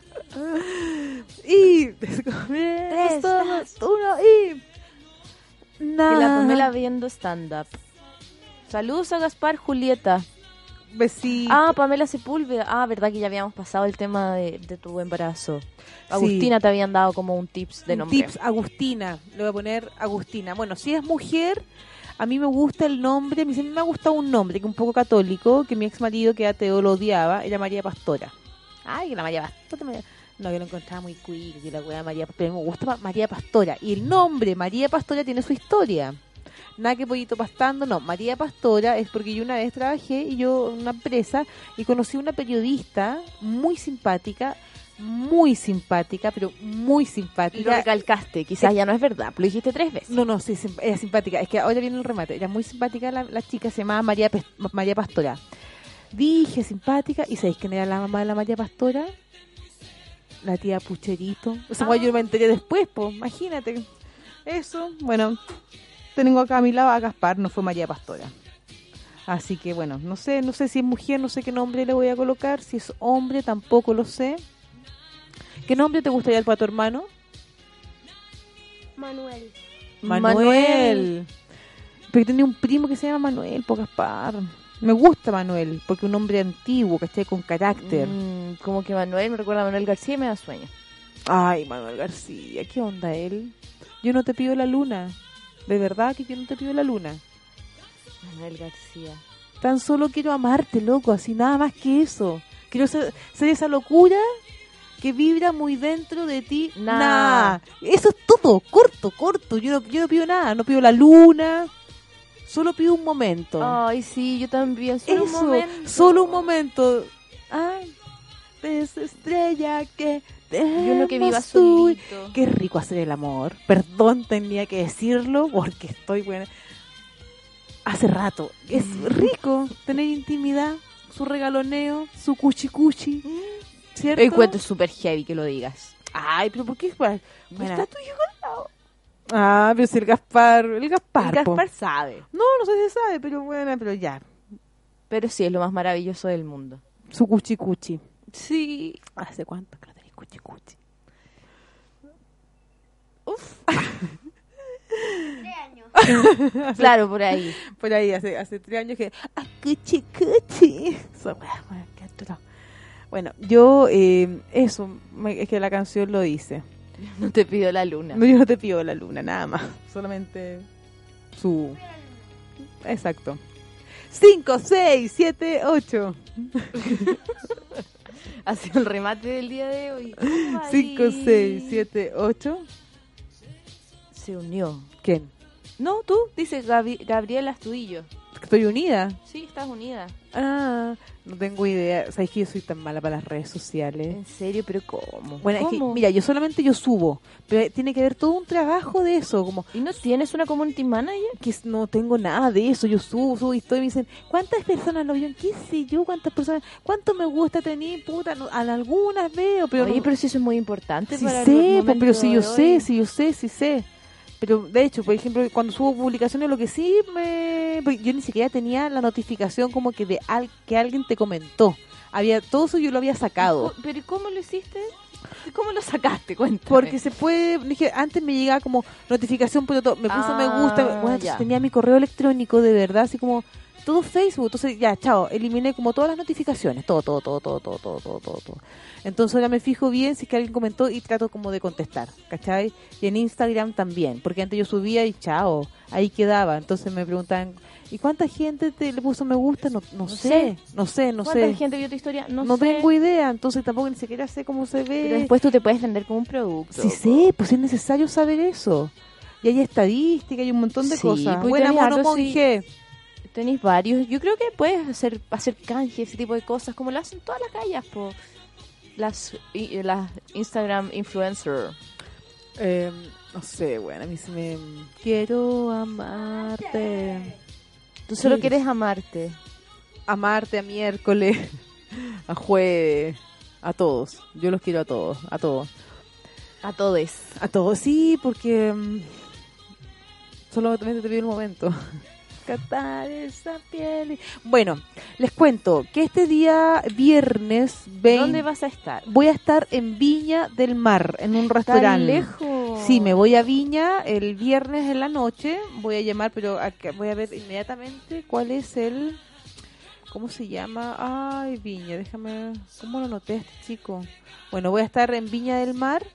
Y descubrimos todos uno y Que nada. la Pamela viendo stand-up. Saludos a Gaspar Julieta. Besito. Ah, Pamela Sepúlveda. Ah, verdad que ya habíamos pasado el tema de, de tu embarazo. Agustina te habían dado como un tips de Un nombre. Tips, Agustina. Le voy a poner Agustina. Bueno, si es mujer, a mí me gusta el nombre. Siempre me ha gustado un nombre que es un poco católico, que mi ex marido, que era ateo, lo odiaba. Era María Pastora. Ay, que la María Pastora. María- No, yo lo encontraba muy queer, que la wea María Pero a mí me gusta Ma- María Pastora. Y el nombre María Pastora tiene su historia. Nada que pollito pastando, no. María Pastora es porque yo una vez trabajé y yo en una empresa y conocí una periodista muy simpática, muy simpática, pero muy Y lo simpática. recalcaste. Quizás ya no es verdad. Lo dijiste tres veces. No, no, sí, era simpática. Es que ahora viene el remate. Era muy simpática la, la chica, se llamaba María, María Pastora. Dije simpática, ¿y sabéis quién era la mamá de la María Pastora? La tía Pucherito. O sea, yo me enteré después, pues, imagínate. Eso, bueno, tengo acá a mi lado a Gaspar, no fue María Pastora. Así que bueno, no sé, no sé si es mujer, no sé qué nombre le voy a colocar, si es hombre tampoco lo sé. ¿Qué nombre te gustaría para tu hermano? Manuel. Manuel. Pero tenía un primo que se llama Manuel, po Gaspar. Me gusta Manuel, porque un hombre antiguo, que esté con carácter. Mm, como que Manuel me recuerda a Manuel García y me da sueño. Ay, Manuel García, ¿qué onda él? Yo no te pido la luna. De verdad que yo no te pido la luna. Manuel García. Tan solo quiero amarte, loco, así nada más que eso. Quiero ser, ser esa locura que vibra muy dentro de ti. Nah. Eso es todo, corto, corto. Yo no, yo no pido nada, no pido la luna. Solo pido un momento. Ay, sí, yo también. Solo eso, un momento. solo un momento. Ay, esa estrella que Yo lo que viva tú. Qué rico hacer el amor. Perdón, tenía que decirlo porque estoy buena. Hace rato. Es rico tener intimidad, su regaloneo, su cuchi cuchi. ¿Cierto? Encuentro súper heavy que lo digas. Ay, pero ¿por qué? Bueno, Está tu hijo al lado. Ah, pero si el Gaspar, el Gaspar. El po. Gaspar sabe. No, no sé si sabe, pero bueno, pero ya. Pero sí, es lo más maravilloso del mundo. Su cuchi cuchi. Sí. ¿Hace cuánto que no tenés cuchi cuchi? Tres años. Claro, por ahí. Por ahí, hace, hace tres años que... ¡Ah, cuchi cuchi! Atroz. Bueno, yo, eh, eso, me- es que la canción lo dice. No te pido la luna. No, yo no te pido la luna, nada más. Solamente su... Exacto. 5, 6, 7, 8. Ha sido el remate del día de hoy. 5, 6, 7, 8. Se unió. ¿Quién? No, tú, dice Gabi- Gabriela Astudillo. Estoy unida. Sí, estás unida. Ah, no tengo idea. Sabes que yo soy tan mala para las redes sociales. En serio, pero ¿cómo? Bueno, es que, mira, yo solamente yo subo, pero tiene que haber todo un trabajo de eso, como ¿Y no tienes una community manager? que no tengo nada de eso, yo subo, subo historias y me dicen, ¿cuántas personas lo vieron? ¿Qué sé yo? ¿Cuántas personas? ¿Cuánto me gusta tener? Puta, no- algunas veo, pero Oye, no- pero si eso es muy importante sí para sé, pero si yo hoy. sé, si yo sé, sí sé. Pero de hecho, por ejemplo, cuando subo publicaciones, lo que sí me. pues, Yo ni siquiera tenía la notificación como que de al, que alguien te comentó. Había todo eso yo lo había sacado. ¿Pero cómo lo hiciste? ¿Cómo lo sacaste? Cuéntame. Porque se puede, dije, antes me llegaba como notificación, pero todo, me puse Ah, me gusta, bueno, entonces ya. tenía mi correo electrónico de verdad, así como todo Facebook, entonces ya, chao, eliminé como todas las notificaciones, todo, todo, todo, todo, todo, todo, todo, todo, todo. Entonces ahora me fijo bien si es que alguien comentó y trato como de contestar, ¿cachai? Y en Instagram también, porque antes yo subía y chao, ahí quedaba, entonces me preguntaban, ¿y cuánta gente te le puso me gusta? No, no, sé, sé. no sé, no ¿Cuánta sé. gente vio tu historia? No, No sé. tengo idea, entonces tampoco ni siquiera sé cómo se ve. Pero después tú te puedes vender como un producto. Sí sé, pues es necesario saber eso. Y hay estadística, hay un montón de Sí, cosas. pues Buena mono sí. Tenéis varios. Yo creo que puedes hacer hacer canje, ese tipo de cosas, como lo hacen todas las calles, po. Las, las Instagram influencer. Eh, no sé, bueno, a mí se me... Quiero amarte. Tú solo Sí. quieres amarte. Amarte a miércoles, a jueves, a todos. Yo los quiero a todos, a todos. A todos. A todos, sí, porque... mm, solamente te pido el momento. Catar esa piel. Bueno, les cuento que este día viernes 20... ¿Dónde vas a estar? Voy a estar en Viña del Mar, en un ¿Tan restaurante. lejos? Sí, me voy a Viña el viernes en la noche. Voy a llamar, pero acá voy a ver inmediatamente cuál es el. ¿Cómo se llama? Ay, Viña, déjame. ¿Cómo lo noté este chico? Bueno, voy a estar en Viña del Mar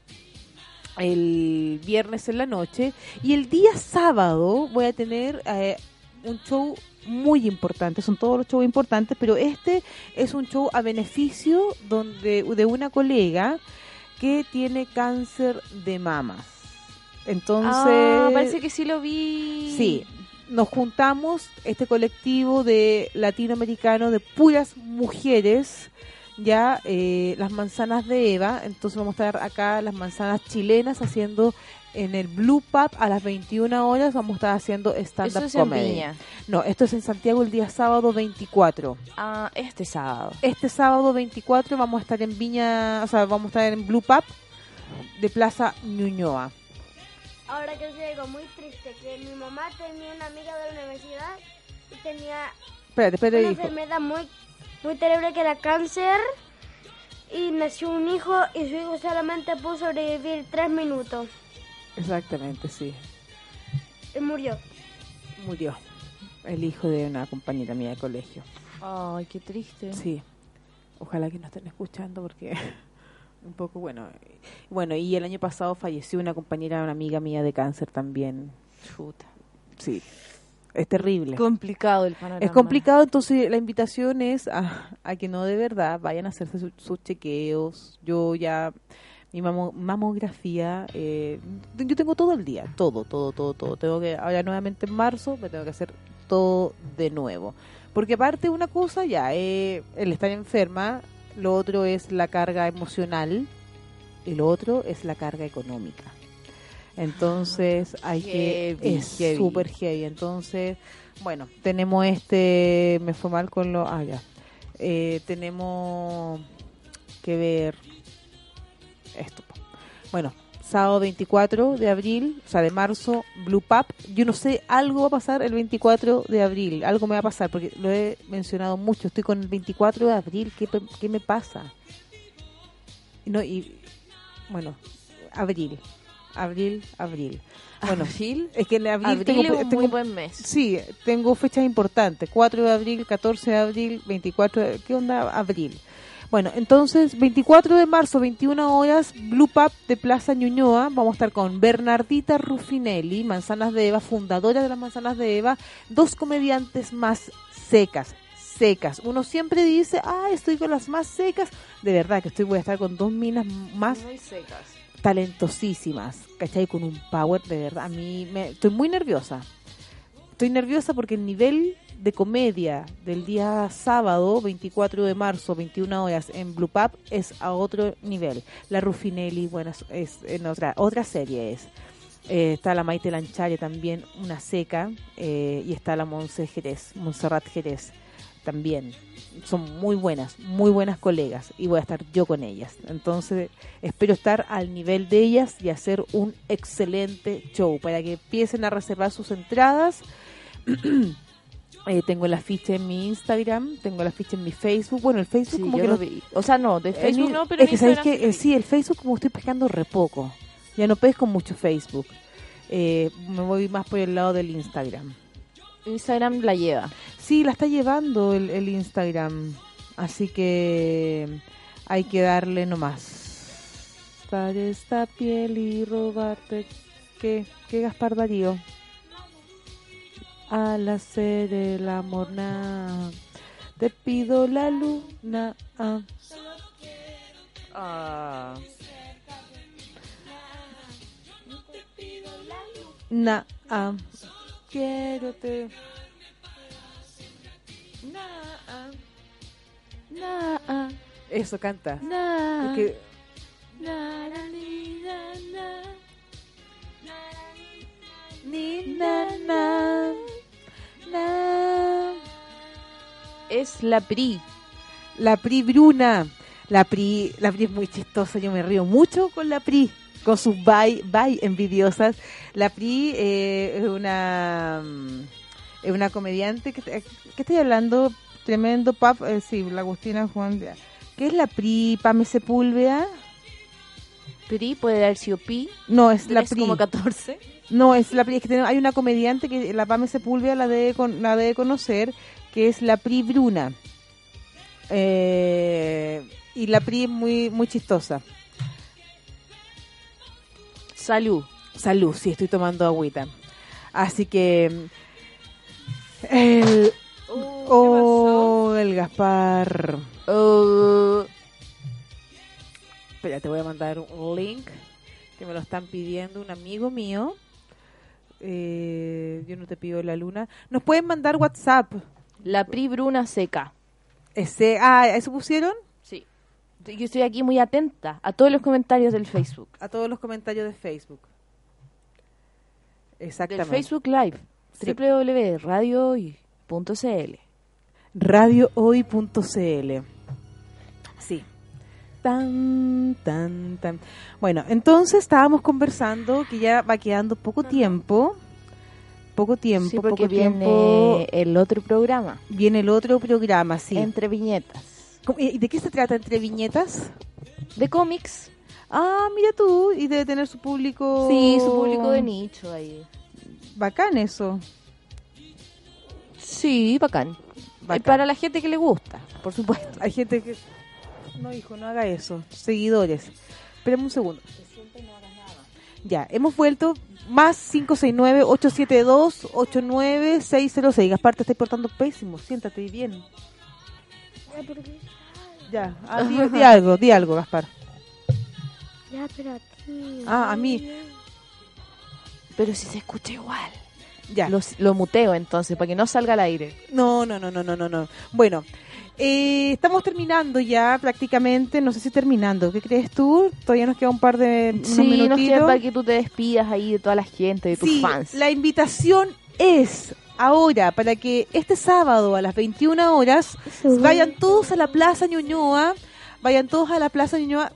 el viernes en la noche. Y el día sábado voy a tener eh, un show muy importante. Son todos los shows importantes, pero este es un show a beneficio donde de una colega que tiene cáncer de mamas. Entonces, Ah, parece que sí lo vi. sí, nos juntamos este colectivo de latinoamericanos de puras mujeres, ya eh, las manzanas de Eva, entonces vamos a estar acá las manzanas chilenas haciendo en el Blue Pub a las 21 horas vamos a estar haciendo stand-up es en comedy. Viña. No, esto es en Santiago el día sábado 24. Ah, este sábado. Este sábado 24 vamos a estar en Viña, o sea, vamos a estar en Blue Pub de Plaza Ñuñoa. Ahora que sé algo muy triste, que mi mamá tenía una amiga de la universidad y tenía Espérate, espérate, una hijo. enfermedad muy, muy terrible que era cáncer y nació un hijo y su hijo solamente pudo sobrevivir tres minutos Exactamente, sí. y murió. Murió. el hijo de una compañera mía de colegio. Ay, qué triste. Sí, ojalá que no estén escuchando porque un poco bueno. Bueno, y el año pasado falleció una compañera, una amiga mía de cáncer también. Chuta. Sí, es terrible. Complicado el panorama. Es complicado, entonces la invitación es a, a que no de verdad vayan a hacerse su- sus chequeos. Yo ya, mi mamo- mamografía, eh, yo tengo todo el día, todo, todo, todo, todo. Tengo que, ahora nuevamente en marzo, me tengo que hacer todo de nuevo. Porque aparte una cosa ya, eh, el estar enferma, lo otro es la carga emocional y lo otro es la carga económica. Entonces hay que es súper heavy. Entonces, bueno, tenemos este, me fue mal con lo, ah ya, Eh, tenemos que ver esto. Bueno, sábado 24 de abril, o sea, de marzo, Blue Pub. Yo no sé, algo va a pasar el 24 de abril, algo me va a pasar, porque lo he mencionado mucho, estoy con el 24 de abril, ¿qué, qué me pasa? No, y, bueno, abril, abril, abril. Bueno, Abril. es que en abril, Abril tengo, es un tengo- muy buen mes. Sí, tengo fechas importantes. 4 de abril, 14 de abril, 24 de... ¿Qué onda? Abril. Bueno, entonces, 24 de marzo, 21 horas, Blue Pub de Plaza Ñuñoa. Vamos a estar con Bernardita Ruffinelli, Manzanas de Eva, fundadora de las Manzanas de Eva. Dos comediantes más secas, secas. Uno siempre dice, ah, estoy con las más secas. De verdad que estoy, voy a estar con dos minas más Muy secas. talentosísimas, ¿cachai? Con un power, de verdad. A mí me, estoy muy nerviosa. Estoy nerviosa porque el nivel de comedia del día sábado, 24 de marzo, 21 horas, en Blue Pub, es a otro nivel. La Ruffinelli, bueno, es- es en otra, otra serie es. Eh, está la Maite Lanchare también, una seca, eh, y está la Monse Jerez, Montserrat Jerez también. Son muy buenas, muy buenas colegas, y voy a estar yo con ellas. Entonces, espero estar al nivel de ellas y hacer un excelente show para que empiecen a reservar sus entradas. Eh, tengo el afiche en mi Instagram, tengo el afiche en mi Facebook. Bueno, el Facebook Sí, como yo que lo no- vi. O sea, no, de en Facebook no, pero es que sabéis que sí eh, sí, el Facebook como estoy pescando re poco. Ya no pesco mucho Facebook. Eh, me voy más por el lado del Instagram. Instagram la lleva. Sí, la está llevando el, el Instagram. Así que hay que darle nomás. Dar esta piel y robarte. ¿Qué, qué Gaspar Darío? Al hacer el amor, na, te pido la luna. ah. Na, ah, quiero te. Na, ah, na, ah. Eso canta. Na, Es que- na, na, na. Ni, na, na, na. Es la PRI. La Pri Bruna. La Pri, la Pri es muy chistosa, yo me río mucho con la Pri, con sus bye, bye envidiosas. La Pri eh, es una mm, es una comediante que, ¿qué estoy hablando? Tremendo pap, eh, sí, la Agustina Juan. ¿Qué es la Pri Pame Sepúlveda? PRI puede haber sido Pi. No, es la Pri. como 14. No, es la Pri, es que tenemos- hay una comediante que la Pame Sepúlveda la debe, con- la debe conocer, que es la Pri Bruna. Eh, y la Pri es muy, muy chistosa. Salud. Salud, sí, estoy tomando agüita. Así que... El... Oh, el Gaspar. Uh, Espera, te voy a mandar un link que me lo están pidiendo un amigo mío. Eh, yo no te pido la luna. Nos pueden mandar WhatsApp. la PRI Bruna seca. Ese, ah, ¿eso pusieron? Sí. Yo estoy aquí muy atenta a todos los comentarios del Facebook. A todos los comentarios de Facebook. Del Exactamente. Facebook Live. Sí. www.radiohoy.cl radiohoy.cl. Sí. Tan, tan, tan. Bueno, entonces estábamos conversando que ya va quedando poco tiempo. Poco tiempo, Sí, porque poco viene tiempo. el otro programa. Viene el otro programa, sí. Entre viñetas. ¿Cómo- ¿Y de qué se trata entre viñetas? De cómics. Ah, mira tú, y debe tener su público. Sí, su público de nicho ahí. Bacán eso. Sí, bacán. Bacán. Eh, Para la gente que le gusta, por supuesto. Hay gente que... No, hijo, no haga eso. Seguidores. Espérame un segundo. Ya, hemos vuelto más 569-872-89606. Gaspar, te estás portando pésimo. Siéntate bien. Ya, ah, di, di algo, di algo, Gaspar. Ya, pero a ti. Ah, a mí. Pero si se escucha igual. Ya. Lo, lo muteo entonces, para que no salga al aire. No, no, no, no, no, no, no. Bueno, eh, estamos terminando ya prácticamente. No sé si terminando. ¿Qué crees tú? Todavía nos queda un par de unos Sí, nos minutitos. queda para que tú te despidas ahí de toda la gente, de tus Sí, fans. La invitación es ahora para que este sábado a las 21 horas vayan todos a la Plaza Ñuñoa, vayan todos a la Plaza Ñuñoa.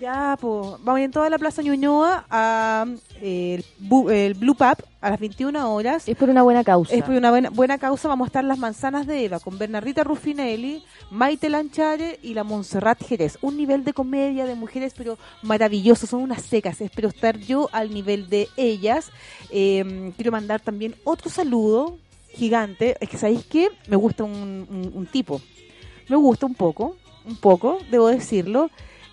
Ya, pues, vayan todos a la Plaza Ñuñoa a eh, el, Blue Pub a las 21 horas. Es por una buena causa. Es por una buena, buena causa. Vamos a estar las manzanas de Eva con Bernardita Ruffinelli, Maite Lanchare y la Montserrat Jerez. Un nivel de comedia de mujeres, pero maravilloso. Son unas secas. Espero estar yo al nivel de ellas. Eh, quiero mandar también otro saludo gigante. Es que, ¿sabéis qué? Me gusta un, un- un tipo. Me gusta un poco, un poco, debo decirlo.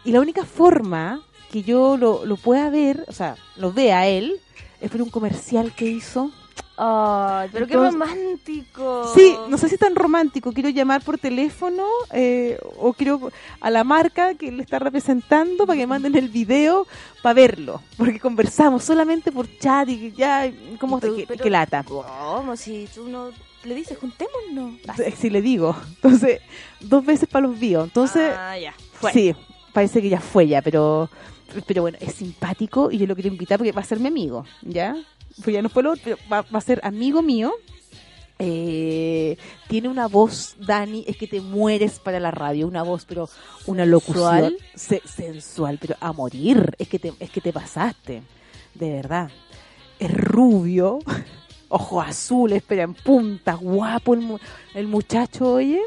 Y la única forma que yo lo, lo pueda ver, o sea, lo vea él, es por un comercial que hizo. Ay, pero qué Entonces- romántico. Sí, no sé si es tan romántico. Quiero llamar por teléfono eh, o quiero a la marca que le está representando para que manden el video para verlo. Porque conversamos solamente por chat y ya, ¿cómo Pero- que, que lata? ¿Cómo? Si tú no le dices, juntémonos. Si le digo. Entonces, dos veces para los vivos. Entonces, ah, ya. Fue. sí, parece que ya fue ya, pero pero bueno, es simpático y yo lo quiero invitar porque va a ser mi amigo, ¿ya? Pues ya no fue lo otro, pero va, va a ser amigo mío. Eh, tiene una voz, Dani, es que te mueres para la radio, una voz, pero una locución se- sensual, pero a morir, es que te, es que te pasaste, de verdad. Es rubio, ojos azules, pero en punta, guapo el, mu- el muchacho, oye.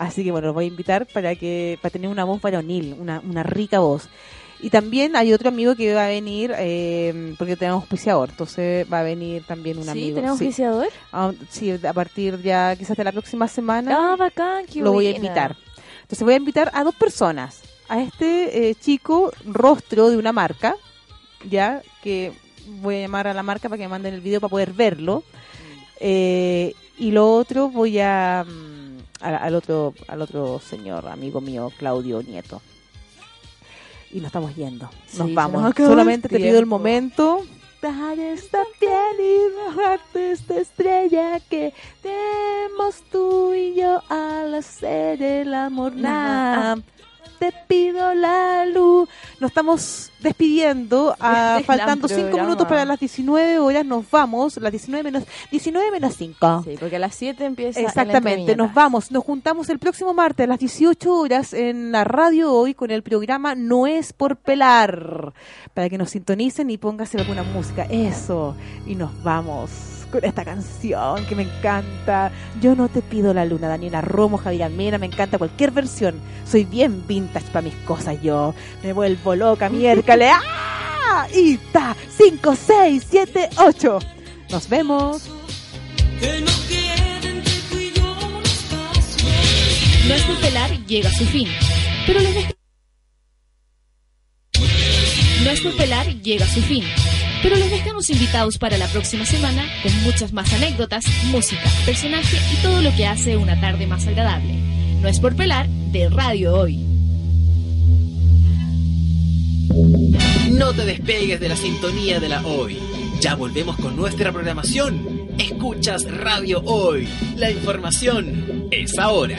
Así que bueno, los voy a invitar para que para tener una voz varonil, una, una rica voz. Y también hay otro amigo que va a venir, eh, porque tenemos auspiciador, entonces va a venir también un ¿Sí? amigo. ¿Tenemos sí. oficiador? Ah, sí, a partir ya quizás de la próxima semana Ah, bacán, qué lo voy a invitar. Entonces voy a invitar a dos personas. A este eh, chico rostro de una marca, ya que voy a llamar a la marca para que me manden el video para poder verlo. Eh, y lo otro voy a mm, a- al otro al otro señor amigo mío Claudio Nieto. Y nos estamos yendo. Sí, Nos se vamos. Solamente te pido el momento. Dar esta piel y bajarte esta estrella que tenemos tú y yo al hacer el amor. Nah, te pido la luz. Nos estamos despidiendo, ah, faltando gran 5 programa. minutos para las 19 horas. Nos vamos, las 19 menos, 19 menos 5. Sí, porque a las 7 empieza. Exactamente, nos vamos, nos juntamos el próximo martes a las 18 horas en la radio hoy con el programa No es por pelar, para que nos sintonicen y póngase alguna música, eso, y nos vamos con esta canción que me encanta. Yo no te pido la luna, Daniela Romo, Javier Mena, me encanta cualquier versión. Soy bien vintage para mis cosas yo. Me vuelvo loca, miércoles. ¡Ah! Y ta, 5, 6, 7, 8. Nos vemos. Que no yo por pelar llega a su fin, pero los dej- No es por pelar llega a su fin, pero los dejamos invitados para la próxima semana con muchas más anécdotas, música, personaje y todo lo que hace una tarde más agradable. No es por pelar de Radio Hoy. No te despegues de la sintonía de la hoy. Ya volvemos con nuestra programación. Escuchas Radio Hoy. La información es ahora.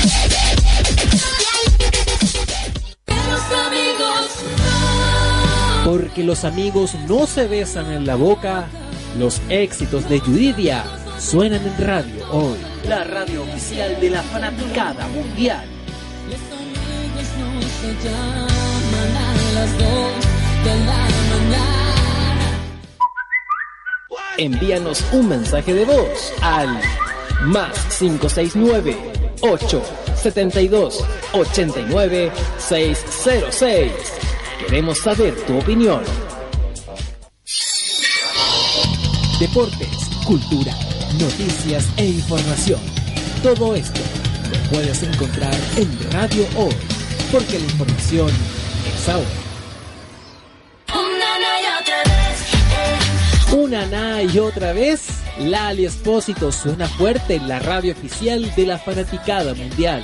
Porque los amigos no se besan en la boca, los éxitos de Yuridia suenan en radio hoy. La radio oficial de la fanaticada mundial. Envíanos un mensaje de voz al más 569 872 89 606. Queremos saber tu opinión. Deportes, cultura, noticias e información. Todo esto lo puedes encontrar en Radio Hoy, porque la información es ahora. Una na y otra vez, Lali Espósito suena fuerte en la radio oficial de la fanaticada mundial.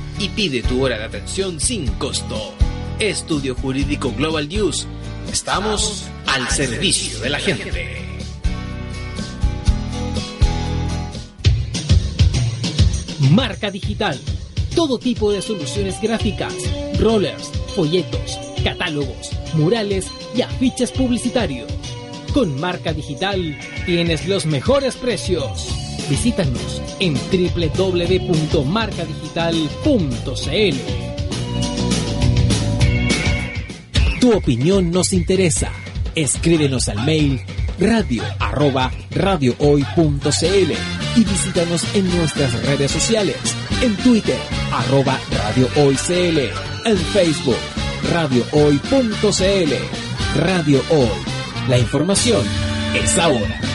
y pide tu hora de atención sin costo. Estudio Jurídico Global News. Estamos al servicio de la gente. Marca digital. Todo tipo de soluciones gráficas, rollers, folletos, catálogos, murales y afiches publicitarios. Con Marca Digital tienes los mejores precios. Visítanos en www.marcadigital.cl. Tu opinión nos interesa. Escríbenos al mail radio arroba radiohoy.cl y visítanos en nuestras redes sociales. En Twitter, arroba radiohoycl. En Facebook, radiohoy.cl. Radio Hoy. La información es ahora.